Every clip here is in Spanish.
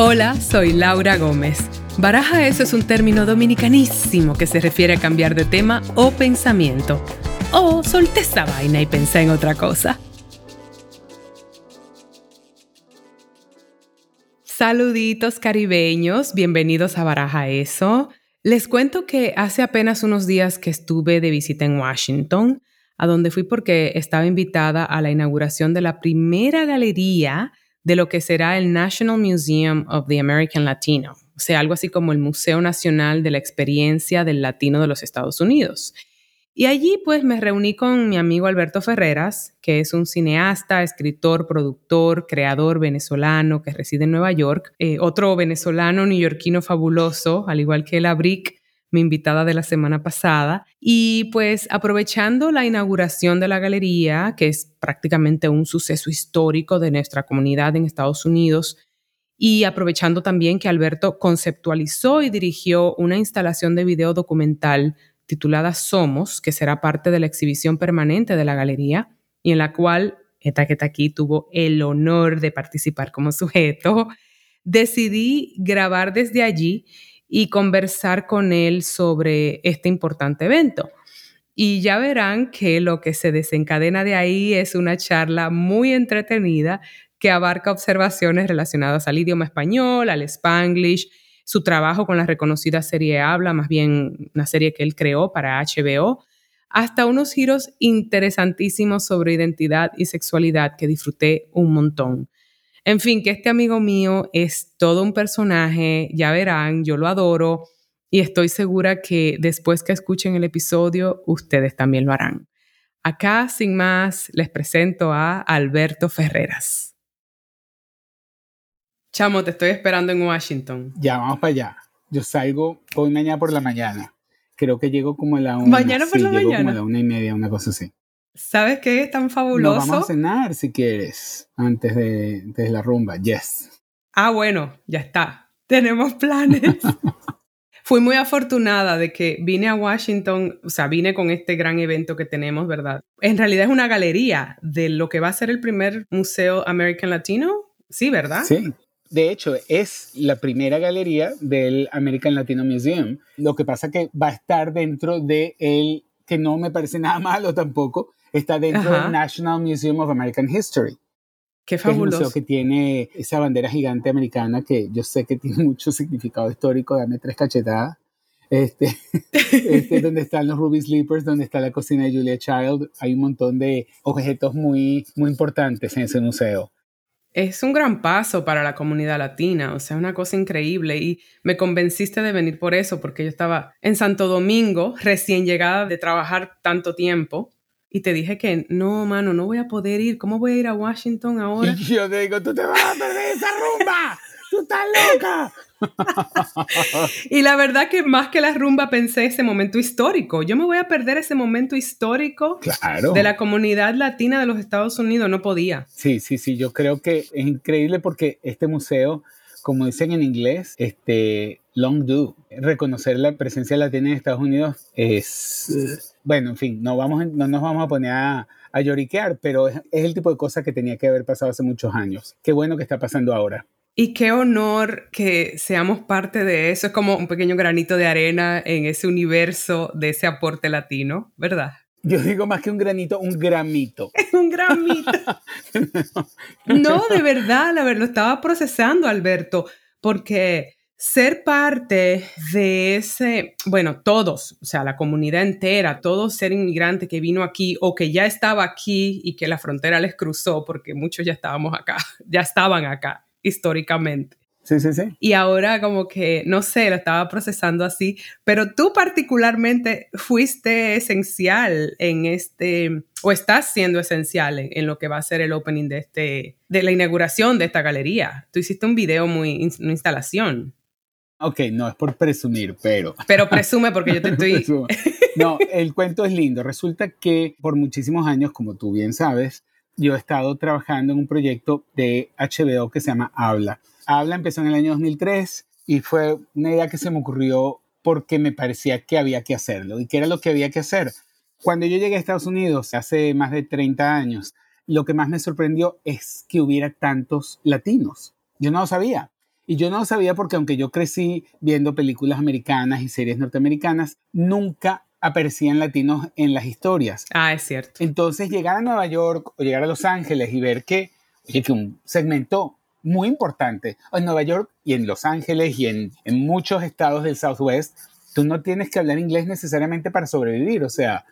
Hola, soy Laura Gómez. Baraja eso es un término dominicanísimo que se refiere a cambiar de tema o pensamiento. O solté esa vaina y pensé en otra cosa. Saluditos caribeños, bienvenidos a Baraja Eso. Les cuento que hace apenas unos días que estuve de visita en Washington, a donde fui porque estaba invitada a la inauguración de la primera galería de lo que será el National Museum of the American Latino, o sea, algo así como el Museo Nacional de la Experiencia del Latino de los Estados Unidos. Y allí pues me reuní con mi amigo Alberto Ferreras, que es un cineasta, escritor, productor, creador venezolano que reside en Nueva York, eh, otro venezolano neoyorquino fabuloso, al igual que el Abric, mi invitada de la semana pasada. Y pues aprovechando la inauguración de la galería, que es prácticamente un suceso histórico de nuestra comunidad en Estados Unidos, y aprovechando también que Alberto conceptualizó y dirigió una instalación de video documental titulada Somos, que será parte de la exhibición permanente de la galería, y en la cual aquí tuvo el honor de participar como sujeto, decidí grabar desde allí y conversar con él sobre este importante evento. Y ya verán que lo que se desencadena de ahí es una charla muy entretenida que abarca observaciones relacionadas al idioma español, al spanglish, su trabajo con la reconocida serie Habla, más bien una serie que él creó para HBO, hasta unos giros interesantísimos sobre identidad y sexualidad que disfruté un montón. En fin, que este amigo mío es todo un personaje, ya verán, yo lo adoro y estoy segura que después que escuchen el episodio, ustedes también lo harán. Acá, sin más, les presento a Alberto Ferreras. Chamo, te estoy esperando en Washington. Ya, vamos para allá. Yo salgo hoy mañana por la mañana. Creo que llego como a la una. ¿Mañana por la llego mañana? como a la una y media, una cosa así. ¿Sabes qué es tan fabuloso? Nos vamos a cenar si quieres, antes de, de la rumba. Yes. Ah, bueno, ya está. Tenemos planes. Fui muy afortunada de que vine a Washington, o sea, vine con este gran evento que tenemos, ¿verdad? En realidad es una galería de lo que va a ser el primer museo American Latino. Sí, ¿verdad? Sí. De hecho, es la primera galería del American Latino Museum. Lo que pasa que va a estar dentro de el, que no me parece nada malo tampoco, está dentro Ajá. del National Museum of American History. Qué que es el fabuloso. museo que tiene esa bandera gigante americana que yo sé que tiene mucho significado histórico, dame tres cachetadas. Este, este donde están los Ruby Sleepers, donde está la cocina de Julia Child, hay un montón de objetos muy, muy importantes en ese museo. Es un gran paso para la comunidad latina, o sea, una cosa increíble y me convenciste de venir por eso, porque yo estaba en Santo Domingo, recién llegada de trabajar tanto tiempo, y te dije que no, mano, no voy a poder ir, ¿cómo voy a ir a Washington ahora? Y yo te digo, tú te vas a perder esa rumba, tú estás loca. Y la verdad que más que la rumba pensé ese momento histórico, yo me voy a perder ese momento histórico Claro. de la comunidad latina de los Estados Unidos, no podía. Sí, sí, sí, yo creo que es increíble porque este museo, como dicen en inglés, este long do, reconocer la presencia latina en Estados Unidos es, bueno, en fin, no, vamos, no nos vamos a poner a, a lloriquear, pero es, es el tipo de cosa que tenía que haber pasado hace muchos años. Qué bueno que está pasando ahora. Y qué honor que seamos parte de eso. Es como un pequeño granito de arena en ese universo de ese aporte latino, ¿verdad? Yo digo más que un granito, un gramito. Un gran mito. No, de verdad, la verdad, lo estaba procesando, Alberto, porque ser parte de ese, bueno, todos, o sea, la comunidad entera, todo ser inmigrante que vino aquí o que ya estaba aquí y que la frontera les cruzó, porque muchos ya estábamos acá, ya estaban acá históricamente. Sí, sí, sí. Y ahora como que, no sé, lo estaba procesando así, pero tú particularmente fuiste esencial en este, o estás siendo esencial en, en lo que va a ser el opening de, este, de la inauguración de esta galería. Tú hiciste un video muy, una instalación, Ok, no es por presumir, pero... pero presume porque yo te estoy... No, el cuento es lindo. Resulta que por muchísimos años, como tú bien sabes, yo he estado trabajando en un proyecto de HBO que se llama Habla. Habla empezó en el año 2003 y fue una idea que se me ocurrió porque me parecía que había que hacerlo. ¿Y qué era lo que había que hacer? Cuando yo llegué a Estados Unidos hace más de 30 años, lo que más me sorprendió es que hubiera tantos latinos. Yo no lo sabía. Y yo no lo sabía porque aunque yo crecí viendo películas americanas y series norteamericanas, nunca aparecían latinos en las historias. Ah, es cierto. Entonces llegar a Nueva York o llegar a Los Ángeles y ver que, oye, que un segmento muy importante en Nueva York y en Los Ángeles y en, en muchos estados del Southwest, tú no tienes que hablar inglés necesariamente para sobrevivir. O sea,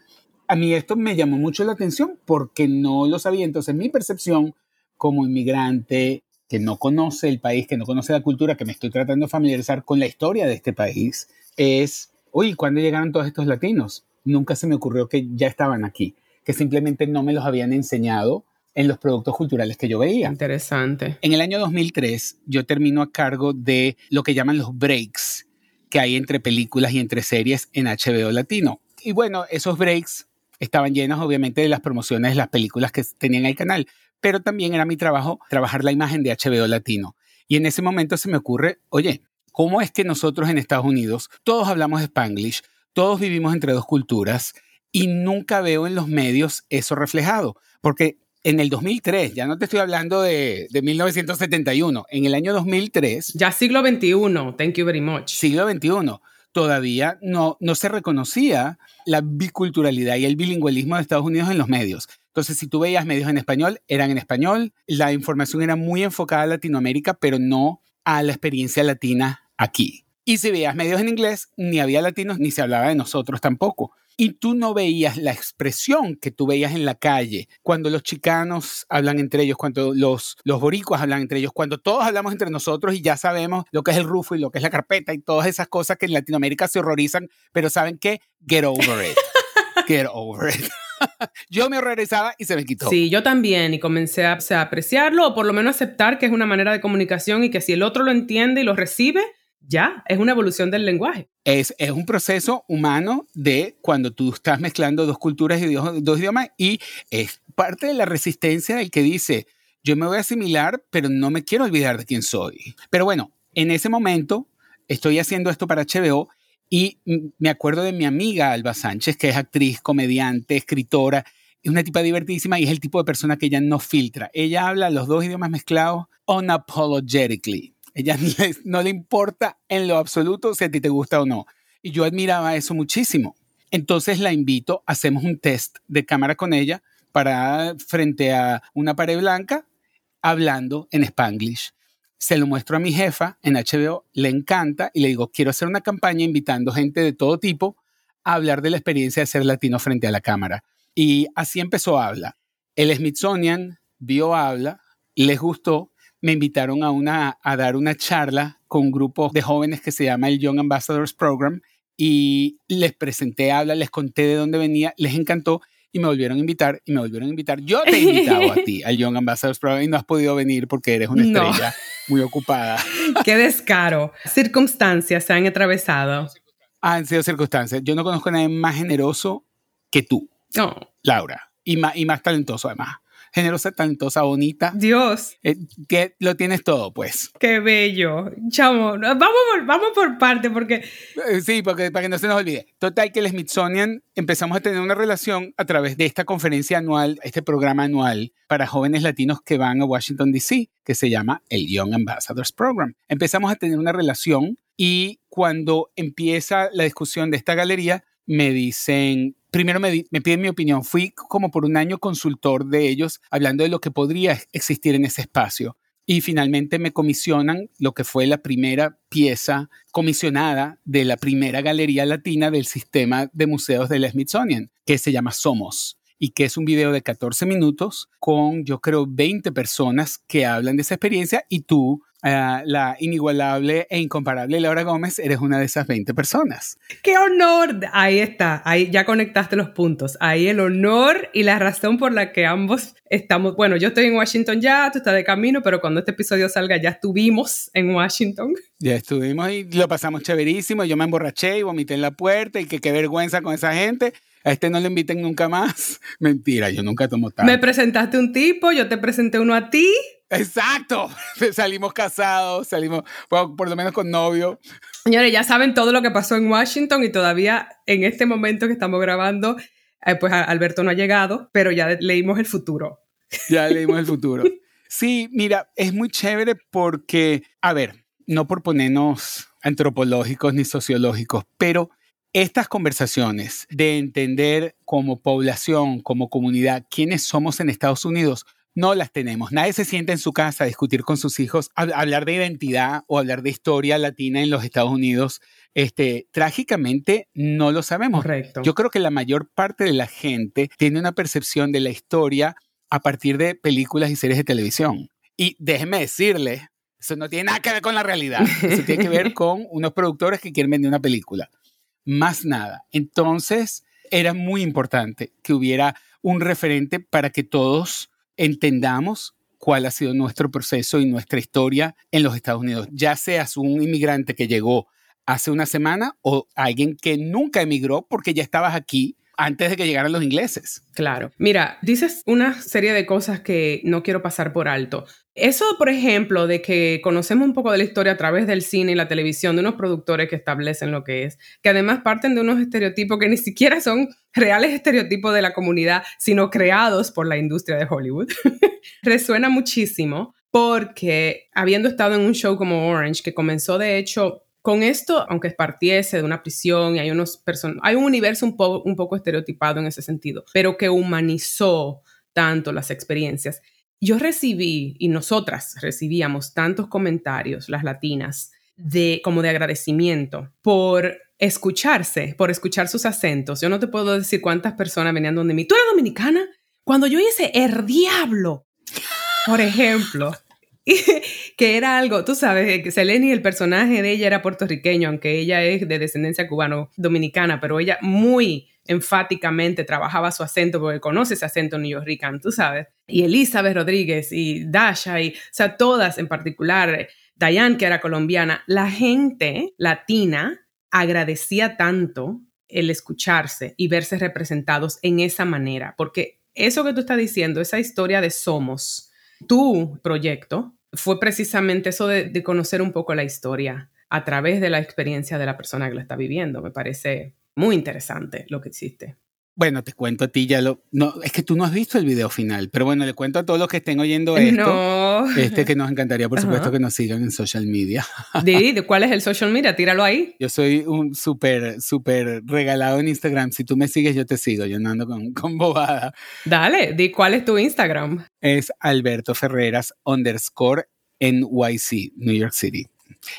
a mí esto me llamó mucho la atención porque no lo sabía. Entonces mi percepción como inmigrante que no conoce el país, que no conoce la cultura, que me estoy tratando de familiarizar con la historia de este país, es, uy, ¿cuándo llegaron todos estos latinos? Nunca se me ocurrió que ya estaban aquí, que simplemente no me los habían enseñado en los productos culturales que yo veía. Interesante. En el año 2003 yo termino a cargo de lo que llaman los breaks que hay entre películas y entre series en HBO Latino. Y bueno, esos breaks estaban llenos obviamente de las promociones de las películas que tenían el canal, pero también era mi trabajo trabajar la imagen de HBO Latino. Y en ese momento se me ocurre, oye, ¿cómo es que nosotros en Estados Unidos todos hablamos Spanglish, todos vivimos entre dos culturas y nunca veo en los medios eso reflejado? Porque en el 2003, ya no te estoy hablando de, de 1971, en el año 2003... Ya siglo XXI, thank you very much. Siglo XXI todavía no, no se reconocía la biculturalidad y el bilingüismo de Estados Unidos en los medios. Entonces, si tú veías medios en español, eran en español, la información era muy enfocada a Latinoamérica, pero no a la experiencia latina aquí. Y si veías medios en inglés, ni había latinos, ni se hablaba de nosotros tampoco y tú no veías la expresión que tú veías en la calle, cuando los chicanos hablan entre ellos, cuando los, los boricuas hablan entre ellos, cuando todos hablamos entre nosotros y ya sabemos lo que es el rufo y lo que es la carpeta y todas esas cosas que en Latinoamérica se horrorizan, pero ¿saben qué? Get over it. Get over it. yo me horrorizaba y se me quitó. Sí, yo también y comencé a, apreciarlo o por lo menos aceptar que es una manera de comunicación y que si el otro lo entiende y lo recibe, ya, es una evolución del lenguaje. Es, es, un proceso humano de cuando tú estás mezclando dos culturas y dos, dos, idiomas y es parte de la resistencia del que dice, yo me voy a asimilar, pero no me quiero olvidar de quién soy. Pero bueno, en ese momento estoy haciendo esto para HBO y me acuerdo de mi amiga Alba Sánchez, que es actriz, comediante, escritora, es una tipa divertidísima y es el tipo de persona que ella no filtra. Ella habla los dos idiomas mezclados unapologetically ella no le importa en lo absoluto si a ti te gusta o no. Y yo admiraba eso muchísimo. Entonces la invito, hacemos un test de cámara con ella para frente a una pared blanca hablando en spanglish. Se lo muestro a mi jefa en HBO, le encanta y le digo, quiero hacer una campaña invitando gente de todo tipo a hablar de la experiencia de ser latino frente a la cámara. Y así empezó Habla. El Smithsonian vio Habla, les gustó me invitaron a, una, a dar una charla con un grupo de jóvenes que se llama el Young Ambassadors Program y les presenté, habla, les conté de dónde venía, les encantó y me volvieron a invitar y me volvieron a invitar. Yo te he invitado a ti al Young Ambassadors Program y no has podido venir porque eres una estrella muy ocupada. Qué descaro. Circunstancias se han atravesado. Han sido circunstancias. Yo no conozco a nadie más generoso que tú, Laura, y más, y más talentoso además generosa, talentosa, bonita. Dios. Eh, que lo tienes todo, pues. Qué bello. Chamo, vamos por, vamos por parte, porque... Eh, sí, porque para que no se nos olvide. Total, que el Smithsonian empezamos a tener una relación a través de esta conferencia anual, este programa anual para jóvenes latinos que van a Washington, D.C., que se llama el Young Ambassadors Program. Empezamos a tener una relación y cuando empieza la discusión de esta galería, me dicen, primero me, me, piden mi opinión. Fui como por un año consultor de ellos, hablando de lo que podría existir en ese espacio. Y finalmente me comisionan lo que fue la primera pieza comisionada de la primera galería latina del sistema de museos del Smithsonian, que se llama Somos y que es un video de 14 minutos con, yo creo, 20 personas que hablan de esa experiencia y tú Uh, la inigualable e incomparable Laura Gómez, eres una de esas 20 personas. ¡Qué honor! Ahí está, ahí ya conectaste los puntos. Ahí el honor y la razón por la que ambos estamos, bueno, yo estoy en Washington ya, tú estás de camino, pero cuando este episodio salga ya estuvimos en Washington. Ya estuvimos y lo pasamos chéverísimo, yo me emborraché y vomité en la puerta y que qué vergüenza con esa gente a este no le inviten nunca más. Mentira, yo nunca tomo tanto. Me presentaste un tipo, yo te presenté uno a ti. Exacto. Salimos casados, salimos por, lo menos con novio. Señores, ya saben todo lo que pasó en Washington y todavía en este momento que estamos grabando, eh, pues Alberto no ha llegado, pero ya leímos el futuro. Ya leímos el futuro. Sí, mira, es muy chévere porque, a ver, no por ponernos antropológicos ni sociológicos, pero estas conversaciones de entender como población, como comunidad, quiénes somos en Estados Unidos, no las tenemos. Nadie se sienta en su casa a discutir con sus hijos, a hablar de identidad o hablar de historia latina en los Estados Unidos. Este, trágicamente no lo sabemos. Correcto. Yo creo que la mayor parte de la gente tiene una percepción de la historia a partir de películas y series de televisión. Y déjeme decirle, eso no tiene nada que ver con la realidad. Eso tiene que ver con unos productores que quieren vender una película. Más nada. Entonces, era muy importante que hubiera un referente para que todos entendamos cuál ha sido nuestro proceso y nuestra historia en los Estados Unidos, ya seas un inmigrante que llegó hace una semana o alguien que nunca emigró porque ya estabas aquí antes de que llegaran los ingleses. Claro. Mira, dices una serie de cosas que no quiero pasar por alto. Eso, por ejemplo, de que conocemos un poco de la historia a través del cine y la televisión, de unos productores que establecen lo que es, que además parten de unos estereotipos que ni siquiera son reales estereotipos de la comunidad, sino creados por la industria de Hollywood, resuena muchísimo porque habiendo estado en un show como Orange, que comenzó de hecho con esto, aunque partiese de una prisión y hay, unos hay un universo un, un poco estereotipado en ese sentido, pero que humanizó tanto las experiencias. Yo recibí, y nosotras recibíamos tantos comentarios, las latinas, de, como de agradecimiento por escucharse, por escuchar sus acentos. Yo no te puedo decir cuántas personas venían donde mí. ¿Tú eres dominicana? Cuando yo hice el diablo, por ejemplo, que era algo, tú sabes, que Seleni, el personaje de ella era puertorriqueño, aunque ella es de descendencia cubano-dominicana, pero ella muy enfáticamente trabajaba su acento porque conoce ese acento neoyorquino, tú sabes. Y Elizabeth Rodríguez y Dasha, y, o sea, todas en particular, Diane, que era colombiana, la gente latina agradecía tanto el escucharse y verse representados en esa manera, porque eso que tú estás diciendo, esa historia de Somos, tu proyecto, fue precisamente eso de, conocer un poco la historia a través de la experiencia de la persona que la está viviendo. Me parece muy interesante lo que existe. Bueno, te cuento a ti ya lo. No, es que tú no has visto el video final, pero bueno, le cuento a todos los que estén oyendo esto. No. Este que nos encantaría, por supuesto, que nos sigan en social media. ¿De, cuál es el social media? Tíralo ahí. Yo soy un súper, súper regalado en Instagram. Si tú me sigues, yo te sigo. Yo no ando con, con bobada. Dale, di cuál es tu Instagram. Es Alberto Ferreras underscore NYC, New York City.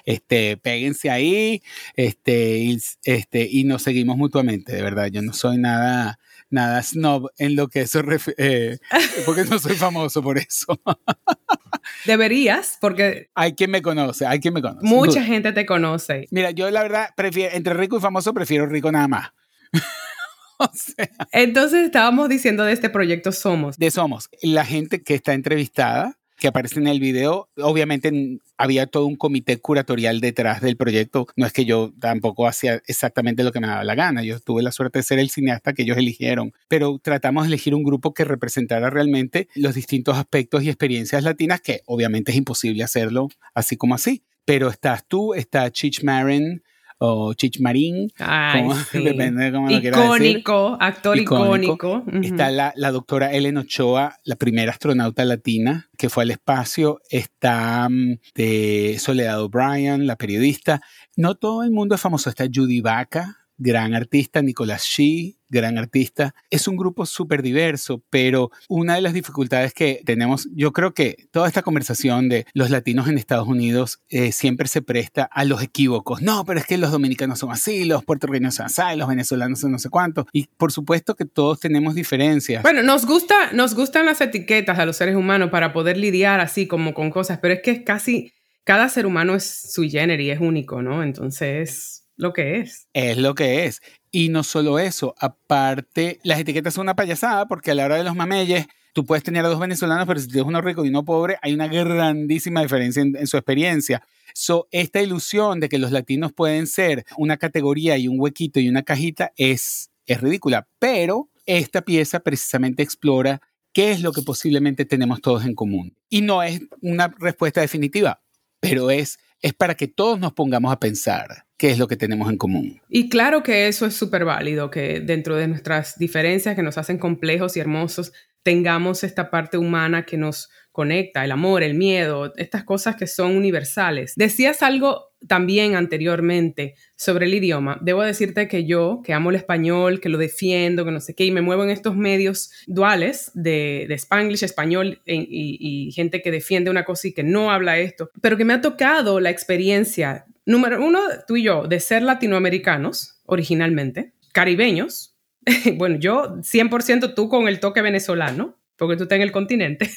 Este, péguense ahí, este, y, este, y nos seguimos mutuamente, de verdad. Yo no soy nada, nada snob en lo que eso eh, porque no soy famoso por eso. Deberías, porque... Hay quien me conoce, hay quien me conoce. Mucha gente te conoce. Mira, yo la verdad, prefiero, entre rico y famoso, prefiero rico nada más. o sea, Entonces estábamos diciendo de este proyecto Somos. De Somos. La gente que está entrevistada que aparece en el video. Obviamente había todo un comité curatorial detrás del proyecto. No es que yo tampoco hacía exactamente lo que me daba la gana. Yo tuve la suerte de ser el cineasta que ellos eligieron. Pero tratamos de elegir un grupo que representara realmente los distintos aspectos y experiencias latinas, que obviamente es imposible hacerlo así como así. Pero estás tú, está Chich Marin, o Chich Marín, depende de cómo lo Icónico, actor icónico. Está la, la, doctora Ellen Ochoa, la primera astronauta latina que fue al espacio. Está mm, de Soledad O'Brien, la periodista. No todo el mundo es famoso. Está Judy Vaca, gran artista, Nicolás Shee, gran artista. Es un grupo súper diverso, pero una de las dificultades que tenemos, yo creo que toda esta conversación de los latinos en Estados Unidos eh, siempre se presta a los equívocos. No, pero es que los dominicanos son así, los puertorriqueños son así, los venezolanos son no sé cuánto. Y por supuesto que todos tenemos diferencias. Bueno, nos, gusta, nos gustan las etiquetas a los seres humanos para poder lidiar así como con cosas, pero es que es casi, cada ser humano es sui generis, es único, ¿no? Entonces lo que es. Es lo que es. Y no solo eso, aparte, las etiquetas son una payasada porque a la hora de los mameyes, tú puedes tener a dos venezolanos, pero si tienes uno rico y uno pobre, hay una grandísima diferencia en, su experiencia. So, esta ilusión de que los latinos pueden ser una categoría y un huequito y una cajita es, es ridícula. Pero esta pieza precisamente explora qué es lo que posiblemente tenemos todos en común. Y no es una respuesta definitiva, pero es es para que todos nos pongamos a pensar qué es lo que tenemos en común. Y claro que eso es súper válido, que dentro de nuestras diferencias que nos hacen complejos y hermosos, tengamos esta parte humana que nos conecta, el amor, el miedo, estas cosas que son universales. Decías algo también anteriormente sobre el idioma. Debo decirte que yo, que amo el español, que lo defiendo, que no sé qué, y me muevo en estos medios duales de, de spanglish, español y, y gente que defiende una cosa y que no habla esto, pero que me ha tocado la experiencia, número uno, tú y yo, de ser latinoamericanos originalmente, caribeños, bueno, yo 100% tú con el toque venezolano, porque tú estás en el continente.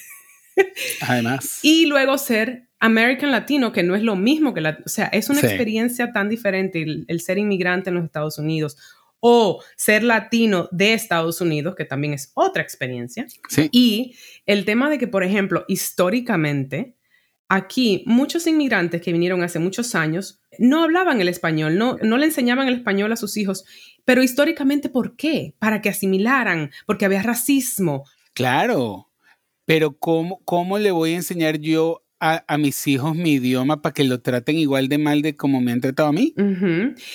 Además. y luego ser American Latino, que no es lo mismo que la, o sea, es una experiencia tan diferente el, ser inmigrante en los Estados Unidos o ser latino de Estados Unidos, que también es otra experiencia. Sí. Y el tema de que, por ejemplo, históricamente, aquí muchos inmigrantes que vinieron hace muchos años no hablaban el español, no, no le enseñaban el español a sus hijos, pero históricamente, ¿por qué? Para que asimilaran, porque había racismo. Claro, pero ¿cómo, cómo le voy a enseñar yo a, mis hijos mi idioma para que lo traten igual de mal de como me han tratado a mí.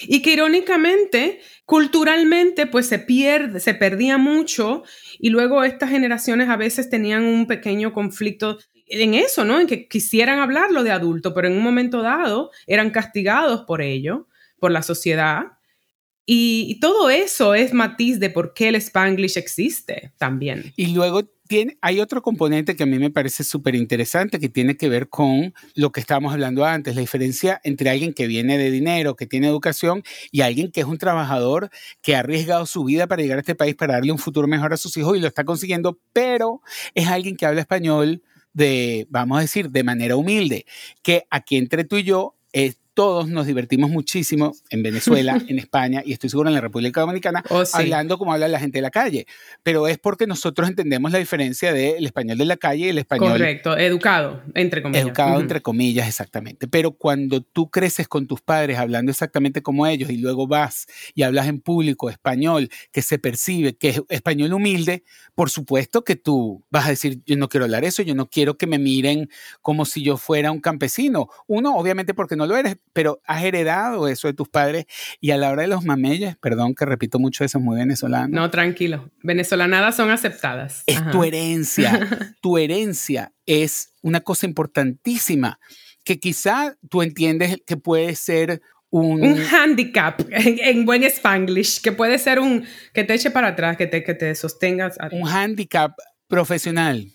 Y que irónicamente, culturalmente, pues se pierde, se perdía mucho y luego estas generaciones a veces tenían un pequeño conflicto en eso, ¿no? En que quisieran hablarlo de adulto, pero en un momento dado eran castigados por ello, por la sociedad. Y, todo eso es matiz de por qué el spanglish existe también. Y luego tiene, hay otro componente que a mí me parece súper interesante que tiene que ver con lo que estábamos hablando antes, la diferencia entre alguien que viene de dinero, que tiene educación, y alguien que es un trabajador que ha arriesgado su vida para llegar a este país, para darle un futuro mejor a sus hijos y lo está consiguiendo, pero es alguien que habla español de, vamos a decir, de manera humilde, que aquí entre tú y yo es todos nos divertimos muchísimo en Venezuela, en España y estoy seguro en la República Dominicana, oh, hablando como habla la gente de la calle. Pero es porque nosotros entendemos la diferencia del español de la calle y el español. Correcto, educado, entre comillas. Educado, entre comillas, exactamente. Pero cuando tú creces con tus padres hablando exactamente como ellos y luego vas y hablas en público español que se percibe que es español humilde, por supuesto que tú vas a decir, yo no quiero hablar eso, yo no quiero que me miren como si yo fuera un campesino. Uno, obviamente, porque no lo eres pero has heredado eso de tus padres y a la hora de los mameyes, perdón que repito mucho eso, es muy venezolano. No, tranquilo, venezolanadas son aceptadas. Es tu herencia, tu herencia es una cosa importantísima que quizá tú entiendes que puede ser un, un handicap en, buen spanglish, que puede ser un que te eche para atrás, que te, que te sostengas. Un handicap profesional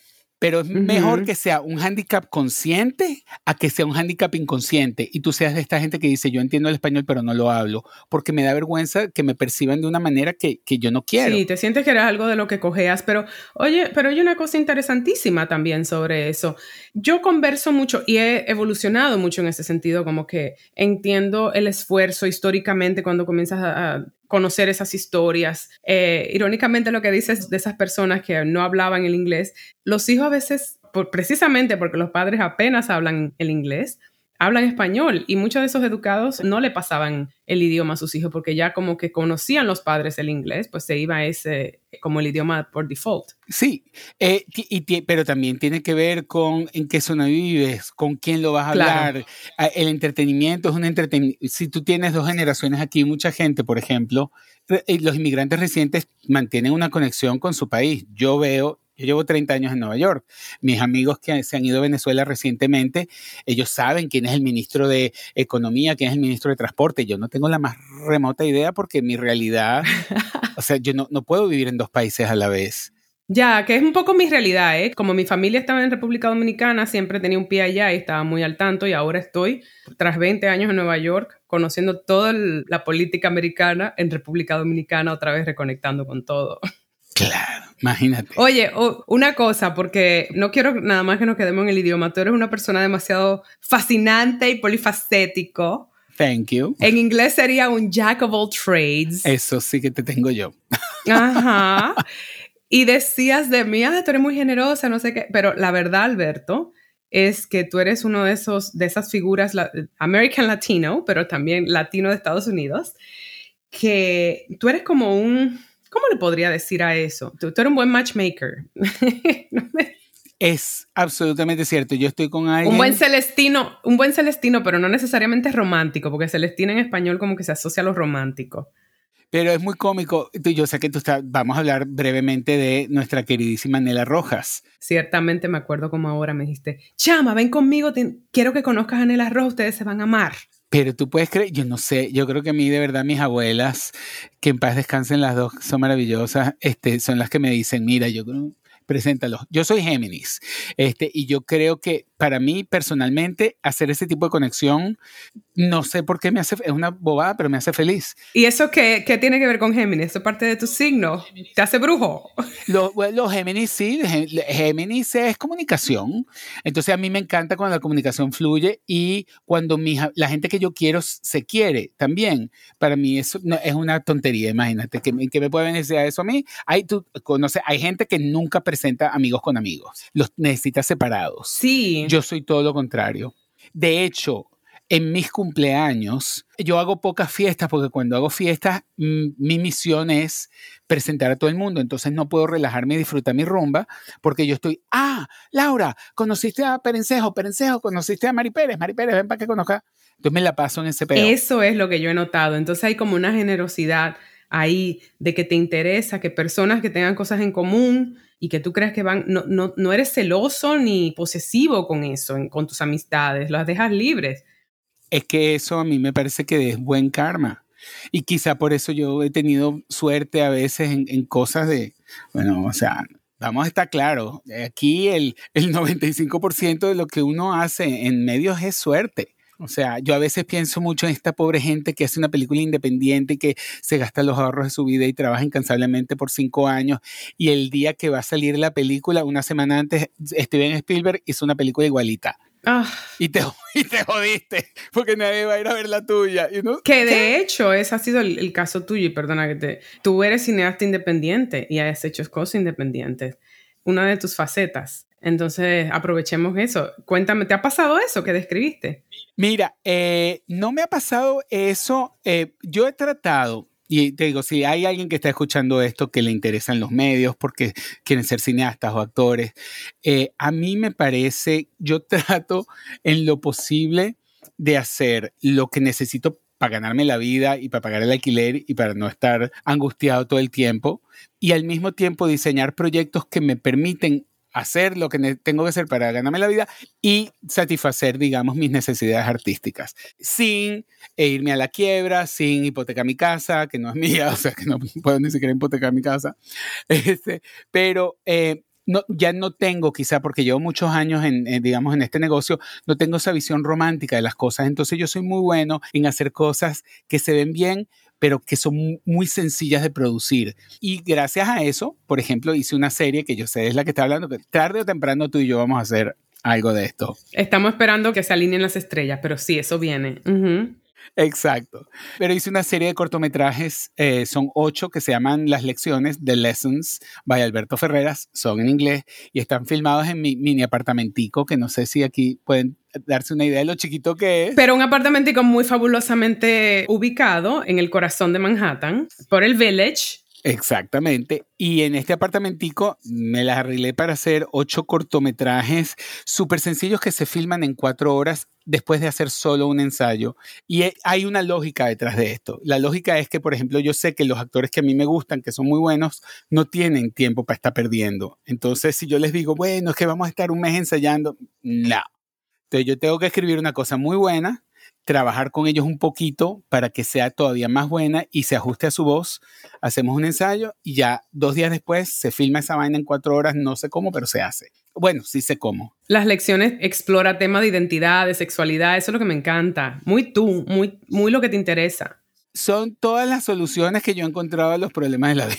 pero es mejor que sea un handicap consciente a que sea un handicap inconsciente y tú seas de esta gente que dice yo entiendo el español pero no lo hablo porque me da vergüenza que me perciban de una manera que, que yo no quiero. Sí, te sientes que eres algo de lo que cojeas, pero oye, pero hay una cosa interesantísima también sobre eso. Yo converso mucho y he evolucionado mucho en ese sentido, como que entiendo el esfuerzo históricamente cuando comienzas a conocer esas historias. Eh, irónicamente lo que dices de esas personas que no hablaban el inglés, los hijos a veces, por, precisamente porque los padres apenas hablan el inglés, hablan español y muchos de esos educados no le pasaban el idioma a sus hijos porque ya como que conocían los padres el inglés, pues se iba ese como el idioma por default. Sí, eh, y, pero también tiene que ver con en qué zona vives, con quién lo vas a hablar. Ah, el entretenimiento es un entretenimiento. Si tú tienes dos generaciones aquí, mucha gente, por ejemplo, eh, los inmigrantes recientes mantienen una conexión con su país. Yo veo yo llevo 30 años en Nueva York. Mis amigos que se han ido a Venezuela recientemente, ellos saben quién es el ministro de Economía, quién es el ministro de Transporte. Yo no tengo la más remota idea porque mi realidad, o sea, yo no, no puedo vivir en dos países a la vez. Ya, que es un poco mi realidad, ¿eh? Como mi familia estaba en República Dominicana, siempre tenía un pie allá y estaba muy al tanto y ahora estoy, tras 20 años en Nueva York, conociendo toda la política americana en República Dominicana, otra vez reconectando con todo. Claro, imagínate. Oye, una cosa, porque no quiero nada más que nos quedemos en el idioma. Tú eres una persona demasiado fascinante y polifacético. Thank you. En inglés sería un jack of all trades. Eso sí que te tengo yo. Ajá. Y decías de mí, ah, tú eres muy generosa, no sé qué. Pero la verdad, Alberto, es que tú eres uno de esos, de esas figuras American Latino, pero también latino de Estados Unidos, que tú eres como un ¿Cómo le podría decir a eso? Tú, eres un buen matchmaker. Es absolutamente cierto. Yo estoy con alguien. Un buen celestino, un buen celestino, pero no necesariamente romántico, porque celestino en español como que se asocia a lo romántico. Pero es muy cómico. Yo sé que tú estás, vamos a hablar brevemente de nuestra queridísima Nela Rojas. Ciertamente me acuerdo como ahora me dijiste, chama, ven conmigo, quiero que conozcas a Nela Rojas, ustedes se van a amar. Pero tú puedes creer, yo no sé, yo creo que a mí de verdad mis abuelas, que en paz descansen las dos, son maravillosas, este, son las que me dicen, mira, yo creo, preséntalo. Yo soy Géminis este, y yo creo que para mí personalmente hacer ese tipo de conexión, no sé por qué me hace, es una bobada, pero me hace feliz. ¿Y eso qué, qué tiene que ver con Géminis? ¿Eso parte de tu signo? ¿Te hace brujo? Los, los Géminis sí, Géminis es comunicación. Entonces a mí me encanta cuando la comunicación fluye y cuando mi, la gente que yo quiero se quiere también. Para mí eso es una tontería, imagínate, que, que me puede decir eso a mí. Hay, tú, conoce, hay gente que nunca presenta amigos con amigos, los necesita separados. Sí. Yo soy todo lo contrario. De hecho, en mis cumpleaños, yo hago pocas fiestas porque cuando hago fiestas, mi misión es presentar a todo el mundo. Entonces no puedo relajarme y disfrutar mi rumba porque yo estoy, ah, Laura, conociste a Perencejo, Perencejo, conociste a Mari Pérez, Mari Pérez, ven para que conozca. Entonces me la paso en ese pedo. Eso es lo que yo he notado. Entonces hay como una generosidad ahí de que te interesa que personas que tengan cosas en común y que tú creas que van, no, no, no eres celoso ni posesivo con eso, con tus amistades, las dejas libres. Es que eso a mí me parece que es buen karma. Y quizá por eso yo he tenido suerte a veces en, cosas de, bueno, o sea, vamos a estar claros, aquí el, el 95% de lo que uno hace en medios es suerte. O sea, yo a veces pienso mucho en esta pobre gente que hace una película independiente y que se gasta los ahorros de su vida y trabaja incansablemente por cinco años. Y el día que va a salir la película, una semana antes, Steven Spielberg hizo una película igualita. Ah. Y, te, te jodiste, porque nadie va a ir a ver la tuya. Que de hecho, ese ha sido el, caso tuyo, y perdona que te... Tú eres cineasta independiente y has hecho cosas independientes. Una de tus facetas. Entonces, aprovechemos eso. Cuéntame, ¿te ha pasado eso que describiste? Mira, eh, no me ha pasado eso. Eh, yo he tratado, y te digo, si hay alguien que está escuchando esto que le interesan los medios porque quieren ser cineastas o actores, eh, a mí me parece, yo trato en lo posible de hacer lo que necesito para ganarme la vida y para pagar el alquiler y para no estar angustiado todo el tiempo y al mismo tiempo diseñar proyectos que me permiten hacer lo que tengo que hacer para ganarme la vida y satisfacer, digamos, mis necesidades artísticas, sin irme a la quiebra, sin hipotecar mi casa, que no es mía, o sea, que no puedo ni siquiera hipotecar mi casa, este, pero... Eh, no, ya no tengo, quizá porque llevo muchos años en, digamos, en este negocio, no tengo esa visión romántica de las cosas. Entonces yo soy muy bueno en hacer cosas que se ven bien, pero que son muy sencillas de producir. Y gracias a eso, por ejemplo, hice una serie que yo sé es la que está hablando, tarde o temprano tú y yo vamos a hacer algo de esto. Estamos esperando que se alineen las estrellas, pero sí, eso viene. Exacto. Pero hice una serie de cortometrajes, eh, son ocho que se llaman Las Lecciones, The Lessons, by Alberto Ferreras, son en inglés y están filmados en mi mini apartamentico, que no sé si aquí pueden darse una idea de lo chiquito que es. Pero un apartamentico muy fabulosamente ubicado en el corazón de Manhattan, por el Village, Exactamente. Y en este apartamentico me las arreglé para hacer ocho cortometrajes súper sencillos que se filman en cuatro horas después de hacer solo un ensayo. Y hay una lógica detrás de esto. La lógica es que, por ejemplo, yo sé que los actores que a mí me gustan, que son muy buenos, no tienen tiempo para estar perdiendo. Entonces, si yo les digo, bueno, es que vamos a estar un mes ensayando, no. Entonces, yo tengo que escribir una cosa muy buena trabajar con ellos un poquito para que sea todavía más buena y se ajuste a su voz. Hacemos un ensayo y ya dos días después se filma esa vaina en cuatro horas, no sé cómo, pero se hace. Bueno, sí sé cómo. Las lecciones explora temas de identidad, de sexualidad, eso es lo que me encanta. Muy tú, muy, muy lo que te interesa. Son todas las soluciones que yo he encontrado a los problemas de la vida.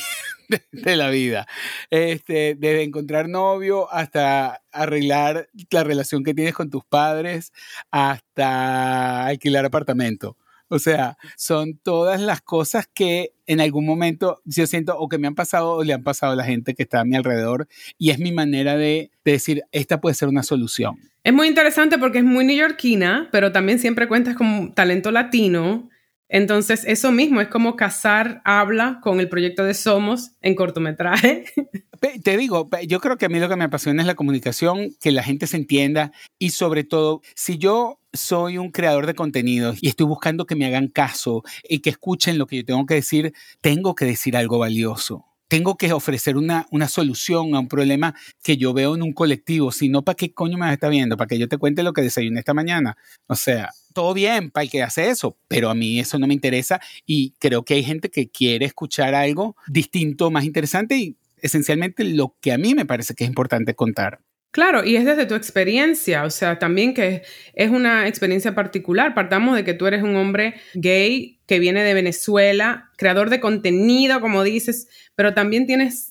De, la vida. Este, desde encontrar novio hasta arreglar la relación que tienes con tus padres, hasta alquilar apartamento. O sea, son todas las cosas que en algún momento yo siento o que me han pasado o le han pasado a la gente que está a mi alrededor y es mi manera de, de decir, esta puede ser una solución. Es muy interesante porque es muy neoyorquina, pero también siempre cuentas con talento latino Entonces, eso mismo es como casar habla con el proyecto de Somos en cortometraje. Te digo, yo creo que a mí lo que me apasiona es la comunicación, que la gente se entienda y sobre todo, si yo soy un creador de contenidos y estoy buscando que me hagan caso y que escuchen lo que yo tengo que decir, tengo que decir algo valioso tengo que ofrecer una, una solución a un problema que yo veo en un colectivo, si no, ¿para qué coño me está viendo? ¿Para que yo te cuente lo que desayuné esta mañana? O sea, todo bien para el que hace eso, pero a mí eso no me interesa y creo que hay gente que quiere escuchar algo distinto, más interesante y esencialmente lo que a mí me parece que es importante contar. Claro, y es desde tu experiencia, o sea, también que es una experiencia particular. Partamos de que tú eres un hombre gay que viene de Venezuela, creador de contenido, como dices, pero también tienes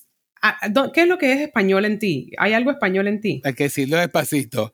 ¿Qué es lo que es español en ti? ¿Hay algo español en ti? Hay que decirlo despacito.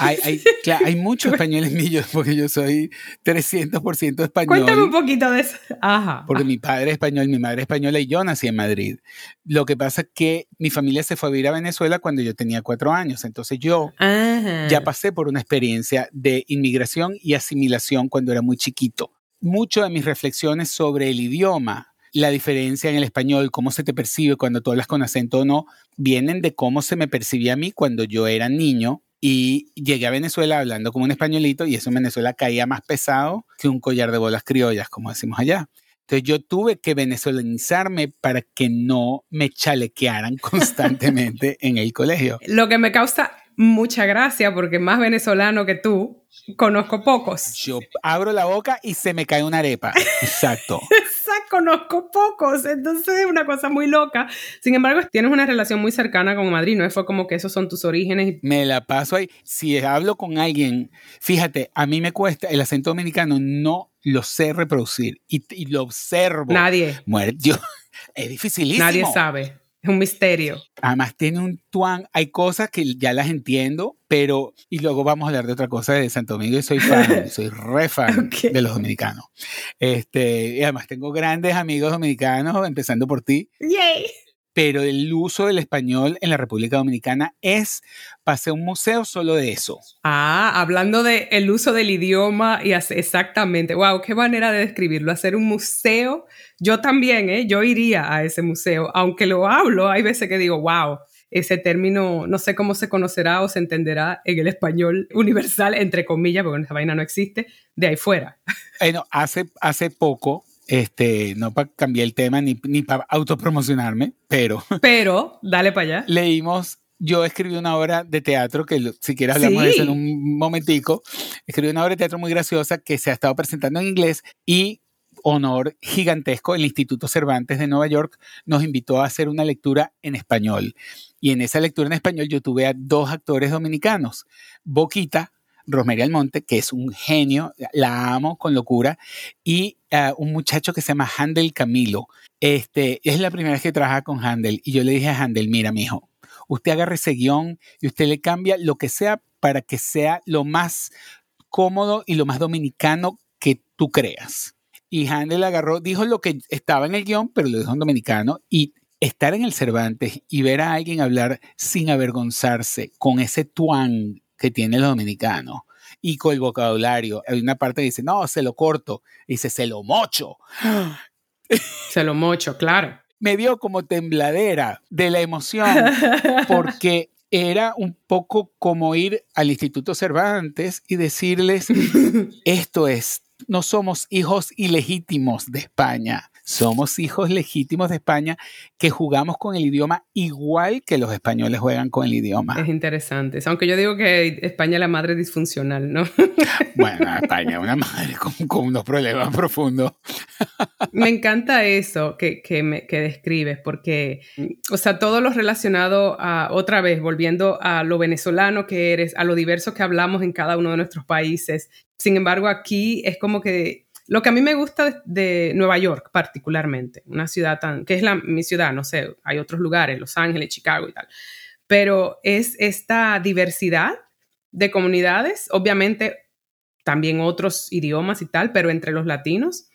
Hay, hay, hay mucho español en mí, porque yo soy 300% español. Cuéntame un poquito de eso. Ajá. Porque mi padre es español, mi madre es española y yo nací en Madrid. Lo que pasa es que mi familia se fue a vivir a Venezuela cuando yo tenía cuatro años. Entonces yo ya pasé por una experiencia de inmigración y asimilación cuando era muy chiquito. Mucho de mis reflexiones sobre el idioma la diferencia en el español, cómo se te percibe cuando tú hablas con acento o no, vienen de cómo se me percibía a mí cuando yo era niño y llegué a Venezuela hablando como un españolito y eso en Venezuela caía más pesado que un collar de bolas criollas, como decimos allá. Entonces yo tuve que venezolanizarme para que no me chalequearan constantemente en el colegio. Lo que me causa mucha gracia porque más venezolano que tú, conozco pocos. Yo abro la boca y se me cae una arepa. Exacto. Exacto, conozco pocos. Entonces es una cosa muy loca. Sin embargo, tienes una relación muy cercana con Madrid, ¿no? Fue como que esos son tus orígenes. Me la paso ahí. Si hablo con alguien, fíjate, a mí me cuesta, el acento dominicano no lo sé reproducir y, lo observo. Nadie. Muere, yo, es dificilísimo. Nadie sabe. Es un misterio. Además tiene un tuan. Hay cosas que ya las entiendo, pero... Y luego vamos a hablar de otra cosa de Santo Domingo y soy fan, soy re fan de los dominicanos. Este, y además tengo grandes amigos dominicanos, empezando por ti. Yay pero el uso del español en la República Dominicana es, pasé un museo solo de eso. Ah, hablando de el uso del idioma y exactamente, wow, qué manera de describirlo, hacer un museo. Yo también, ¿eh? yo iría a ese museo, aunque lo hablo, hay veces que digo, wow, ese término no sé cómo se conocerá o se entenderá en el español universal, entre comillas, porque esa vaina no existe, de ahí fuera. Bueno, hace, hace poco este, no para cambiar el tema ni, ni para autopromocionarme, pero... Pero, dale para allá. Leímos, yo escribí una obra de teatro, que si quieres hablamos de eso en un momentico, escribí una obra de teatro muy graciosa que se ha estado presentando en inglés y honor gigantesco, el Instituto Cervantes de Nueva York nos invitó a hacer una lectura en español. Y en esa lectura en español yo tuve a dos actores dominicanos, Boquita, Rosemary Almonte, que es un genio, la amo con locura, y uh, un muchacho que se llama Handel Camilo. Este, es la primera vez que trabaja con Handel y yo le dije a Handel, mira, mijo, usted agarre ese guion y usted le cambia lo que sea para que sea lo más cómodo y lo más dominicano que tú creas. Y Handel agarró, dijo lo que estaba en el guion, pero lo dijo en dominicano y estar en el Cervantes y ver a alguien hablar sin avergonzarse, con ese tuan que tiene el dominicano y con el vocabulario. Hay una parte que dice, no, se lo corto. dice, se lo mocho. Se lo mocho, claro. Me dio como tembladera de la emoción porque era un poco como ir al Instituto Cervantes y decirles, esto es, no somos hijos ilegítimos de España, somos hijos legítimos de España que jugamos con el idioma igual que los españoles juegan con el idioma. Es interesante. Aunque yo digo que España es la madre disfuncional, ¿no? Bueno, España es una madre con, unos problemas profundos. Me encanta eso que, que, me, que describes, porque, o sea, todo lo relacionado a, otra vez, volviendo a lo venezolano que eres, a lo diverso que hablamos en cada uno de nuestros países. Sin embargo, aquí es como que lo que a mí me gusta de, Nueva York particularmente, una ciudad tan, que es mi ciudad, no sé, hay otros lugares, Los Ángeles, Chicago y tal, pero es esta diversidad de comunidades, obviamente también otros idiomas y tal, pero entre los latinos.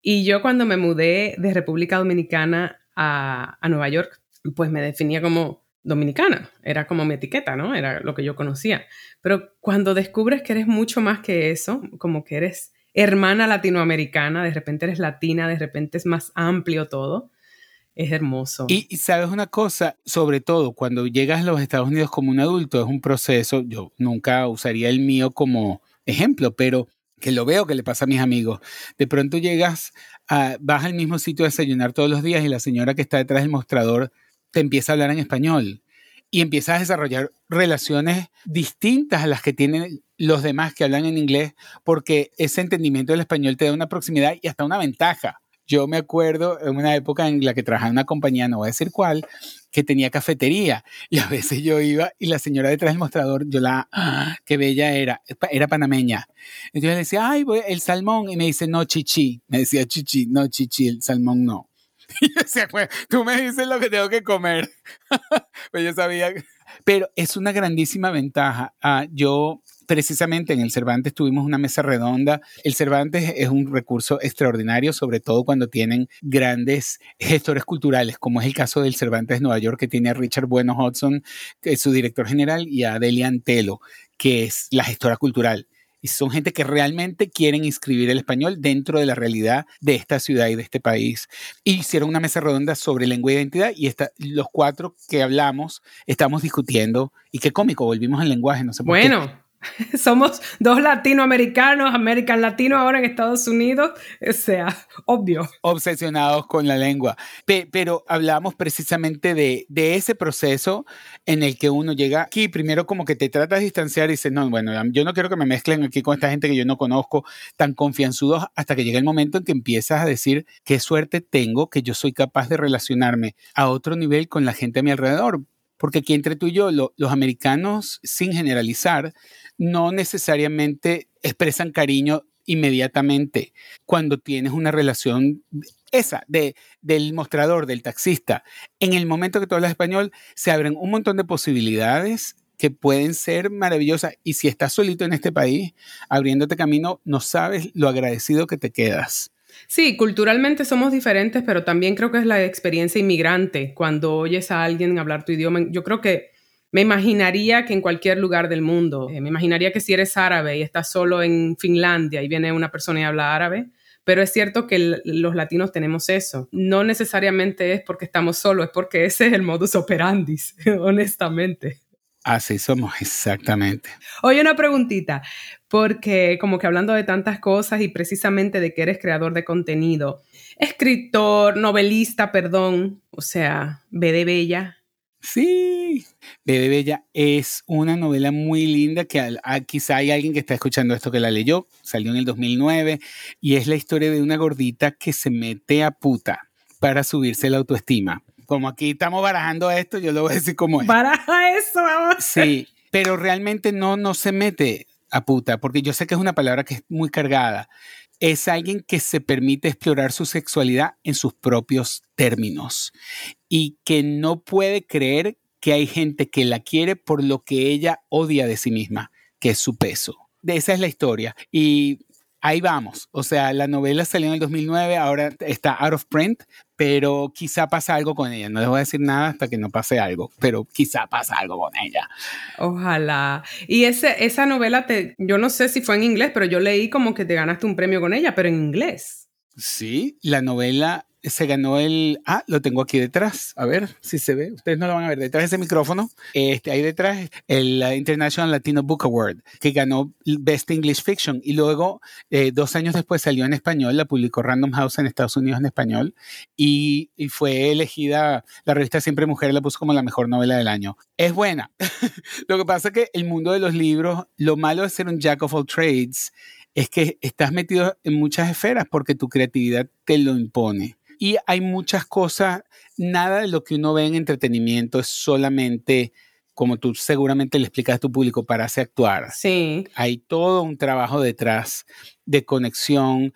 Y yo cuando me mudé de República Dominicana a, a Nueva York, pues me definía como dominicana, era como mi etiqueta, ¿no? Era lo que yo conocía. Pero cuando descubres que eres mucho más que eso, como que eres hermana latinoamericana, de repente eres latina, de repente es más amplio todo. Es hermoso. Y, sabes una cosa, sobre todo cuando llegas a los Estados Unidos como un adulto, es un proceso, yo nunca usaría el mío como ejemplo, pero que lo veo que le pasa a mis amigos. De pronto llegas, a, vas al mismo sitio a desayunar todos los días y la señora que está detrás del mostrador te empieza a hablar en español y empiezas a desarrollar relaciones distintas a las que tienen los demás que hablan en inglés, porque ese entendimiento del español te da una proximidad y hasta una ventaja. Yo me acuerdo en una época en la que trabajaba en una compañía, no voy a decir cuál, que tenía cafetería y a veces yo iba y la señora detrás del mostrador, yo la, ¡ah! qué bella era, era panameña. Entonces le decía, ay, el salmón y me dice, no, chichi. Me decía, chichi, no, chichi, el salmón no. Tú me dices lo que tengo que comer. pues yo sabía. Pero es una grandísima ventaja. Ah, yo precisamente en el Cervantes tuvimos una mesa redonda. El Cervantes es un recurso extraordinario, sobre todo cuando tienen grandes gestores culturales, como es el caso del Cervantes Nueva York, que tiene a Richard Bueno Hudson, que es su director general, y a Delia Antelo, que es la gestora cultural y son gente que realmente quieren inscribir el español dentro de la realidad de esta ciudad y de este país. hicieron una mesa redonda sobre lengua e identidad y los cuatro que hablamos estamos discutiendo. Y qué cómico, volvimos al lenguaje, no sé por bueno. Somos dos latinoamericanos, American Latino ahora en Estados Unidos, o sea, obvio. Obsesionados con la lengua. pero hablamos precisamente de, de, ese proceso en el que uno llega aquí, primero como que te tratas de distanciar y dices, no, bueno, yo no quiero que me mezclen aquí con esta gente que yo no conozco, tan confianzudos, hasta que llega el momento en que empiezas a decir, qué suerte tengo que yo soy capaz de relacionarme a otro nivel con la gente a mi alrededor. Porque aquí entre tú y yo, los americanos, sin generalizar, no necesariamente expresan cariño inmediatamente cuando tienes una relación esa de, del mostrador, del taxista. En el momento que tú hablas español, se abren un montón de posibilidades que pueden ser maravillosas. Y si estás solito en este país, abriéndote camino, no sabes lo agradecido que te quedas. Sí, culturalmente somos diferentes, pero también creo que es la experiencia inmigrante. Cuando oyes a alguien hablar tu idioma, yo creo que me imaginaría que en cualquier lugar del mundo, eh, me imaginaría que si eres árabe y estás solo en Finlandia y viene una persona y habla árabe, pero es cierto que los latinos tenemos eso. No necesariamente es porque estamos solos, es porque ese es el modus operandi, honestamente. Así somos, exactamente. Oye, una preguntita, porque como que hablando de tantas cosas y precisamente de que eres creador de contenido, escritor, novelista, perdón, o sea, ve de bella, Sí, Bebe Bella es una novela muy linda que quizá hay alguien que está escuchando esto que la leyó, salió en el 2009 y es la historia de una gordita que se mete a puta para subirse la autoestima. Como aquí estamos barajando esto, yo lo voy a decir como es. Baraja eso, vamos. Sí, pero realmente no, no se mete a puta, porque yo sé que es una palabra que es muy cargada es alguien que se permite explorar su sexualidad en sus propios términos y que no puede creer que hay gente que la quiere por lo que ella odia de sí misma, que es su peso. De esa es la historia. Y ahí vamos. O sea, la novela salió en el 2009, ahora está out of print, pero quizá pasa algo con ella. No les voy a decir nada hasta que no pase algo, pero quizá pasa algo con ella. Ojalá. Y ese, esa novela, te, yo no sé si fue en inglés, pero yo leí como que te ganaste un premio con ella, pero en inglés. Sí, la novela se ganó el... Ah, lo tengo aquí detrás. A ver si se ve. Ustedes no lo van a ver. Detrás de ese micrófono, este, ahí detrás, el International Latino Book Award, que ganó Best English Fiction. Y luego, eh, dos años después, salió en español. La publicó Random House en Estados Unidos en español. Y, fue elegida, la revista Siempre Mujer la puso como la mejor novela del año. Es buena. lo que pasa es que el mundo de los libros, lo malo de ser un jack of all trades es que estás metido en muchas esferas porque tu creatividad te lo impone. Y hay muchas cosas, nada de lo que uno ve en entretenimiento es solamente, como tú seguramente le explicas a tu público, para hacer actuar. Sí. Hay todo un trabajo detrás de conexión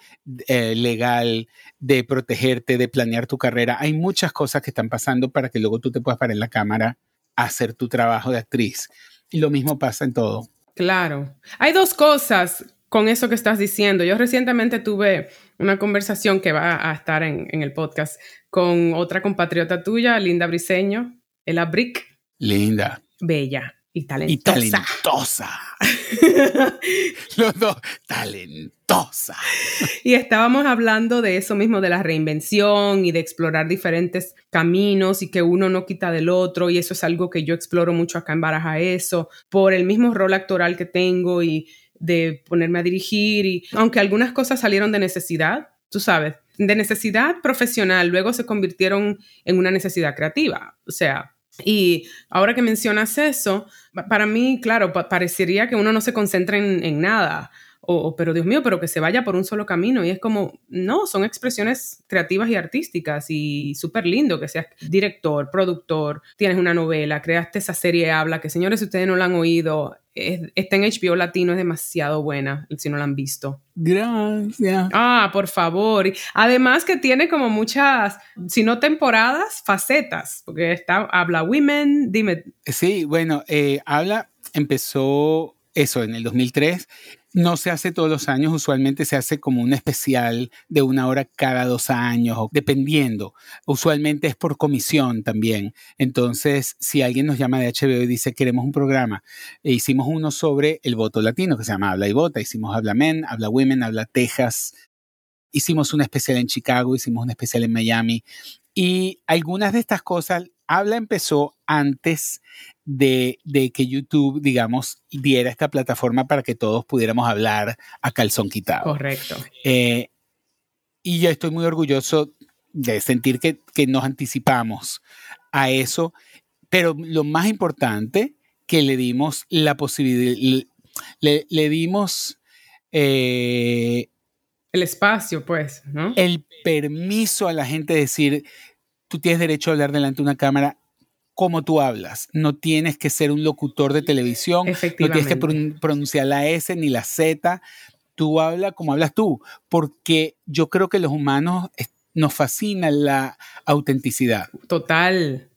eh, legal, de protegerte, de planear tu carrera. Hay muchas cosas que están pasando para que luego tú te puedas parar en la cámara a hacer tu trabajo de actriz. Y lo mismo pasa en todo. Claro. Hay dos cosas con eso que estás diciendo. Yo recientemente tuve una conversación que va a estar en, el podcast con otra compatriota tuya, Linda Briseño, Ella Brick. Linda. Bella, Y talentosa. Y talentosa. Los dos, talentosa. Y estábamos hablando de eso mismo, de la reinvención y de explorar diferentes caminos y que uno no quita del otro. Y eso es algo que yo exploro mucho acá en Baraja Eso, por el mismo rol actoral que tengo y de ponerme a dirigir. Y aunque algunas cosas salieron de necesidad, tú sabes, de necesidad profesional, luego se convirtieron en una necesidad creativa. O sea, y ahora que mencionas eso, para mí, claro, parecería que uno no se concentra en, nada. O, pero Dios mío, pero que se vaya por un solo camino. Y es como, no, son expresiones creativas y artísticas y súper lindo que seas director, productor, tienes una novela, creaste esa serie Habla, que señores, si ustedes no la han oído, está en HBO Latino, es demasiado buena, si no la han visto. Gracias. Ah, por favor. Además que tiene como muchas, si no temporadas, facetas, porque está, habla Women, dime. Sí, bueno, eh, habla, empezó eso en el 2003 no se hace todos los años, usualmente se hace como un especial de una hora cada dos años, dependiendo. Usualmente es por comisión también. Entonces, si alguien nos llama de HBO y dice queremos un programa, e hicimos uno sobre el voto latino que se llama Habla y Vota, hicimos Habla Men, Habla Women, Habla Texas, hicimos un especial en Chicago, hicimos un especial en Miami. Y algunas de estas cosas Habla empezó antes de, que YouTube, digamos, diera esta plataforma para que todos pudiéramos hablar a calzón quitado. Correcto. Eh, y yo estoy muy orgulloso de sentir que, nos anticipamos a eso, pero lo más importante, que le dimos la posibilidad, le, dimos... Eh, el espacio, pues, ¿no? El permiso a la gente de decir, tú tienes derecho a hablar delante de una cámara como tú hablas. No tienes que ser un locutor de televisión, no tienes que pronunciar la S ni la Z. Tú hablas como hablas tú, porque yo creo que los humanos nos fascina la autenticidad. Total.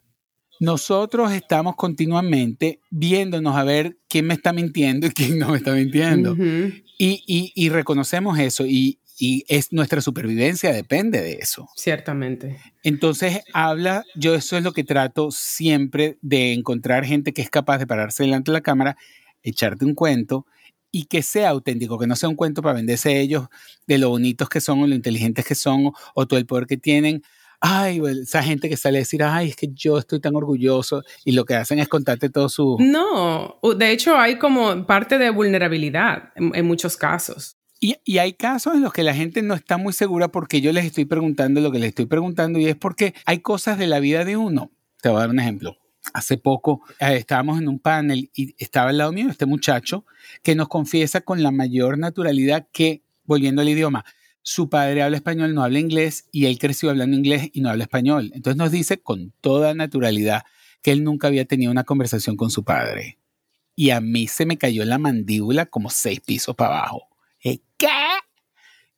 Nosotros estamos continuamente viéndonos a ver quién me está mintiendo y quién no me está mintiendo. y, y, reconocemos eso. Y, y es nuestra supervivencia depende de eso. Ciertamente. Entonces habla, yo eso es lo que trato siempre de encontrar gente que es capaz de pararse delante de la cámara, echarte un cuento y que sea auténtico, que no sea un cuento para venderse ellos de lo bonitos que son o lo inteligentes que son o todo el poder que tienen. Ay, esa gente que sale a decir, ay, es que yo estoy tan orgulloso y lo que hacen es contarte todo su... No, de hecho hay como parte de vulnerabilidad en muchos casos. Y, hay casos en los que la gente no está muy segura porque yo les estoy preguntando lo que les estoy preguntando y es porque hay cosas de la vida de uno. Te voy a dar un ejemplo. Hace poco eh, estábamos en un panel y estaba al lado mío este muchacho que nos confiesa con la mayor naturalidad que, volviendo al idioma, su padre habla español, no habla inglés y él creció hablando inglés y no habla español. Entonces nos dice con toda naturalidad que él nunca había tenido una conversación con su padre. Y a mí se me cayó la mandíbula como seis pisos para abajo ¿Qué?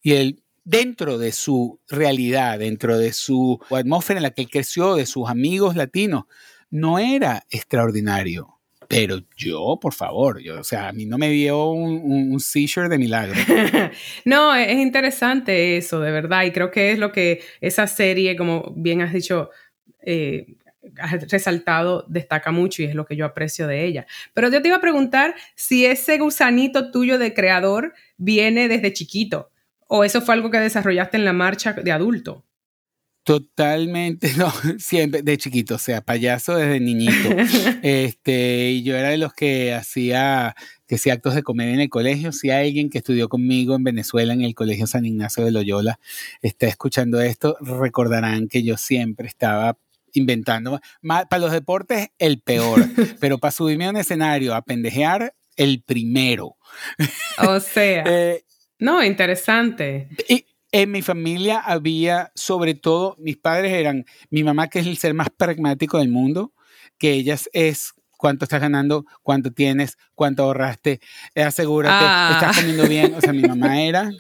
Y él, dentro de su realidad, dentro de su atmósfera en la que él creció, de sus amigos latinos, no era extraordinario. Pero yo, por favor, yo, o sea, a mí no me dio un, seizure de milagro. no, es interesante eso, de verdad. Y creo que es lo que esa serie, como bien has dicho, eh, has resaltado, destaca mucho y es lo que yo aprecio de ella. Pero yo te iba a preguntar si ese gusanito tuyo de creador viene desde chiquito o eso fue algo que desarrollaste en la marcha de adulto. Totalmente, no, siempre de chiquito, o sea, payaso desde niñito. este, y yo era de los que hacía que hacía actos de comedia en el colegio. Si alguien que estudió conmigo en Venezuela en el Colegio San Ignacio de Loyola está escuchando esto, recordarán que yo siempre estaba inventando. Para los deportes, el peor, pero para subirme a un escenario a pendejear, el primero. O sea. Eh, no, interesante. Y en mi familia había, sobre todo, mis padres eran, mi mamá que es el ser más pragmático del mundo, que ella es cuánto estás ganando, cuánto tienes, cuánto ahorraste, eh, asegúrate, estás ah. comiendo bien. O sea, mi mamá era.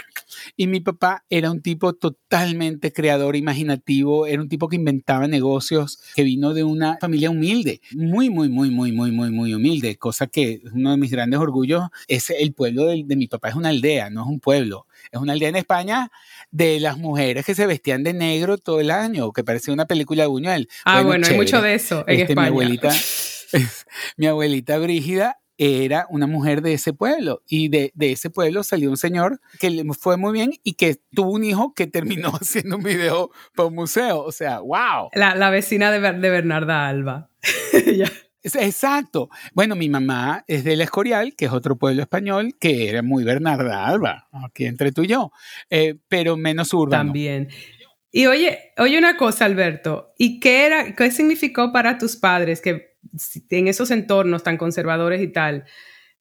Y mi papá era un tipo totalmente creador, imaginativo, era un tipo que inventaba negocios, que vino de una familia humilde, muy, muy, muy, muy, muy, muy, muy humilde, cosa que uno de mis grandes orgullos es el pueblo de, mi papá, es una aldea, no es un pueblo. Es una aldea en España de las mujeres que se vestían de negro todo el año, que parecía una película de Buñuel. Ah, bueno, hay mucho de eso en este, España. Mi abuelita, mi abuelita Brígida era una mujer de ese pueblo y de, ese pueblo salió un señor que le fue muy bien y que tuvo un hijo que terminó haciendo un video para un museo. O sea, wow. La, vecina de, de Bernarda Alba. Exacto. Bueno, mi mamá es del Escorial, que es otro pueblo español, que era muy Bernarda Alba, aquí entre tú y yo, eh, pero menos urbano. También. Y oye, oye una cosa, Alberto, ¿y qué era, qué significó para tus padres que en esos entornos tan conservadores y tal,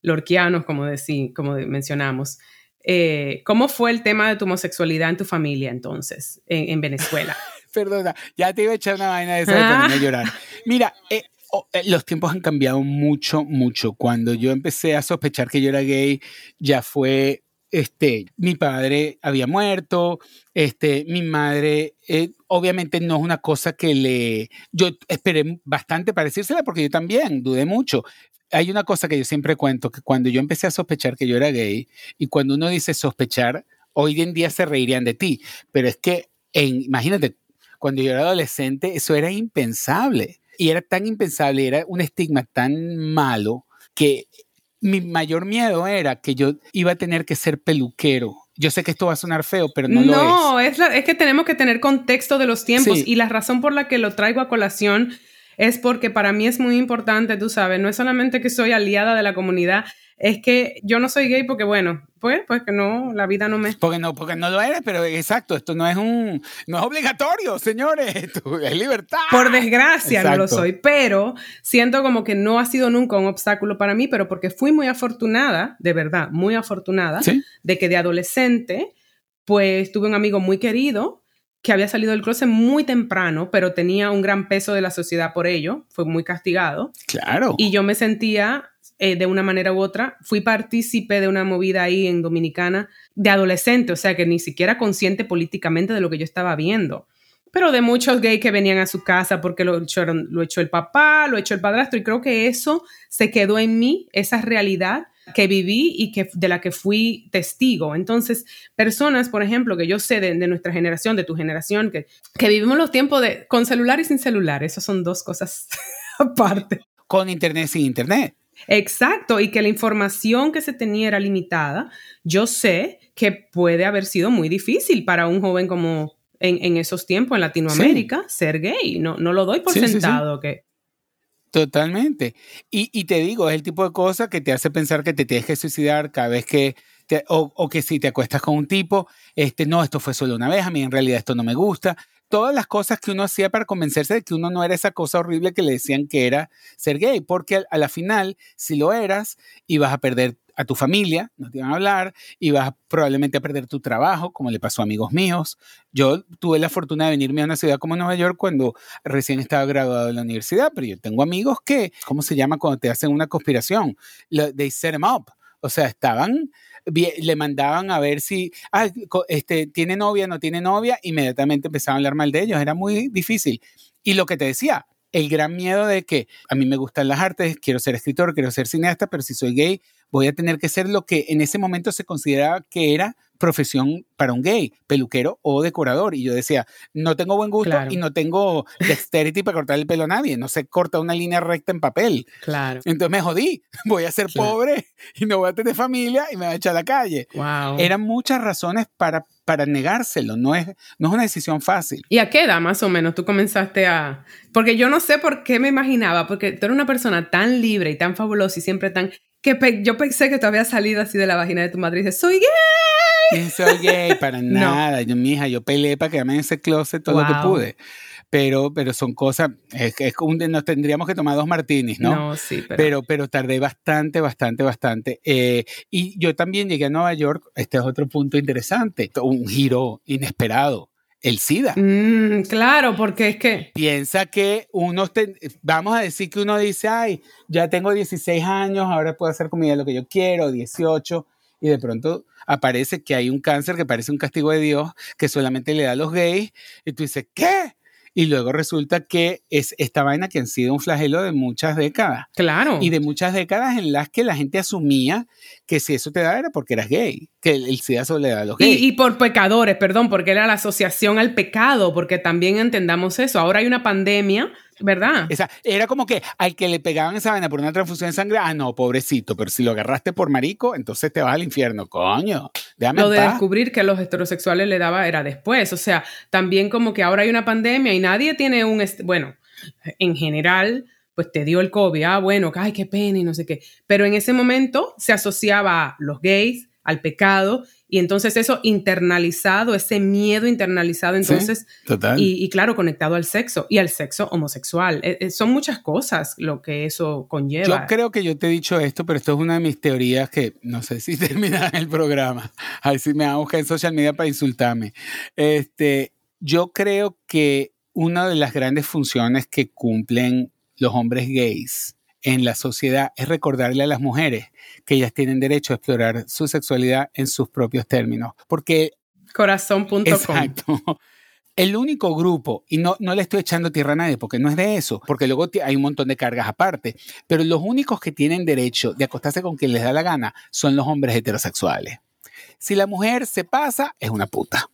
lorquianos, como, decí, como mencionamos, eh, ¿cómo fue el tema de tu homosexualidad en tu familia entonces, en, Venezuela? Perdona, ya te iba a echar una vaina de esa de ponerme a llorar. Mira, eh, oh, eh, los tiempos han cambiado mucho, mucho. Cuando yo empecé a sospechar que yo era gay, ya fue este, mi padre había muerto, este, mi madre, eh, obviamente no es una cosa que le, yo esperé bastante para decírsela porque yo también dudé mucho. Hay una cosa que yo siempre cuento, que cuando yo empecé a sospechar que yo era gay, y cuando uno dice sospechar, hoy en día se reirían de ti, pero es que, en, imagínate, cuando yo era adolescente, eso era impensable. Y era tan impensable, era un estigma tan malo que mi mayor miedo era que yo iba a tener que ser peluquero. Yo sé que esto va a sonar feo, pero no, lo es. No, es, que tenemos que tener contexto de los tiempos y la razón por la que lo traigo a colación es porque para mí es muy importante, tú sabes, no es solamente que soy aliada de la comunidad, es que yo no soy gay porque, bueno, pues, pues que no, la vida no me... Porque no, porque no lo eres, pero exacto, esto no es un, no es obligatorio, señores, esto es libertad. Por desgracia no lo soy, pero siento como que no ha sido nunca un obstáculo para mí, pero porque fui muy afortunada, de verdad, muy afortunada, de que de adolescente, pues tuve un amigo muy querido que había salido del closet muy temprano, pero tenía un gran peso de la sociedad por ello, fue muy castigado. Claro. Y yo me sentía eh, de una manera u otra. Fui partícipe de una movida ahí en Dominicana de adolescente, o sea que ni siquiera consciente políticamente de lo que yo estaba viendo. Pero de muchos gays que venían a su casa porque lo, lo echó el papá, lo echó el padrastro, y creo que eso se quedó en mí, esa realidad que viví y que, de la que fui testigo. Entonces, personas, por ejemplo, que yo sé de, nuestra generación, de tu generación, que, que vivimos los tiempos de con celular y sin celular, esas son dos cosas aparte. Con internet sin internet. Exacto, y que la información que se tenía era limitada. Yo sé que puede haber sido muy difícil para un joven como en, esos tiempos en Latinoamérica ser gay. No, no lo doy por sentado que... Totalmente. Y, te digo, es el tipo de cosa que te hace pensar que te tienes que suicidar cada vez que, o, o, que si te acuestas con un tipo, este, no, esto fue solo una vez, a mí en realidad esto no me gusta todas las cosas que uno hacía para convencerse de que uno no era esa cosa horrible que le decían que era ser gay, porque a la final, si lo eras, ibas a perder a tu familia, no te iban a hablar, ibas probablemente a perder tu trabajo, como le pasó a amigos míos. Yo tuve la fortuna de venirme a una ciudad como Nueva York cuando recién estaba graduado de la universidad, pero yo tengo amigos que, ¿cómo se llama cuando te hacen una conspiración? They set them up. O sea, estaban le mandaban a ver si, ah, este, tiene novia, no tiene novia, inmediatamente empezaban a hablar mal de ellos, era muy difícil. Y lo que te decía, el gran miedo de que a mí me gustan las artes, quiero ser escritor, quiero ser cineasta, pero si soy gay, voy a tener que ser lo que en ese momento se consideraba que era profesión para un gay, peluquero o decorador. Y yo decía, no tengo buen gusto y no tengo dexterity para cortar el pelo a nadie. No sé corta una línea recta en papel. Claro. Entonces me jodí. Voy a ser pobre y no voy a tener familia y me voy a echar a la calle. Wow. Eran muchas razones para, para negárselo. No es, no es una decisión fácil. ¿Y a qué edad más o menos tú comenzaste a...? Porque yo no sé por qué me imaginaba, porque tú eres una persona tan libre y tan fabulosa y siempre tan... que yo pensé que tú habías salido así de la vagina de tu madre y dices, soy gay soy gay, para nada. Yo, mi hija, yo peleé para quedarme en ese closet todo lo que pude. Pero, pero son cosas, es, es nos tendríamos que tomar dos martinis, ¿no? No, sí, pero... pero... Pero, tardé bastante, bastante, bastante. Eh, y yo también llegué a Nueva York, este es otro punto interesante, un giro inesperado el SIDA. Mm, claro, porque es que... Piensa que uno, vamos a decir que uno dice, ay, ya tengo 16 años, ahora puedo hacer comida lo que yo quiero, 18, y de pronto aparece que hay un cáncer que parece un castigo de Dios que solamente le da a los gays y tú dices, ¿qué? Y luego resulta que es esta vaina que ha sido un flagelo de muchas décadas. Claro. Y de muchas décadas en las que la gente asumía que si eso te da era porque eras gay, que el, SIDA solo le da a los gays. Y, y, por pecadores, perdón, porque era la asociación al pecado, porque también entendamos eso. Ahora hay una pandemia ¿Verdad? Esa, era como que al que le pegaban esa vaina por una transfusión de sangre, ah, no, pobrecito, pero si lo agarraste por marico, entonces te vas al infierno, coño. Lo de descubrir que a los heterosexuales le daba era después, o sea, también como que ahora hay una pandemia y nadie tiene un, bueno, en general, pues te dio el COVID, ah, bueno, ay, qué pena y no sé qué, pero en ese momento se asociaba a los gays, al pecado y entonces eso internalizado, ese miedo internalizado, entonces, Y, claro, conectado al sexo y al sexo homosexual. Eh, eh, son muchas cosas lo que eso conlleva. Yo creo que yo te he dicho esto, pero esto es una de mis teorías que no sé si termina el programa. A ver si me van a buscar en social media para insultarme. Este, yo creo que una de las grandes funciones que cumplen los hombres gays en la sociedad es recordarle a las mujeres que ellas tienen derecho a explorar su sexualidad en sus propios términos. Porque... Corazón.com. Exacto. El único grupo, y no, no le estoy echando tierra a nadie porque no es de eso, porque luego hay un montón de cargas aparte, pero los únicos que tienen derecho de acostarse con quien les da la gana son los hombres heterosexuales. Si la mujer se pasa, es una puta.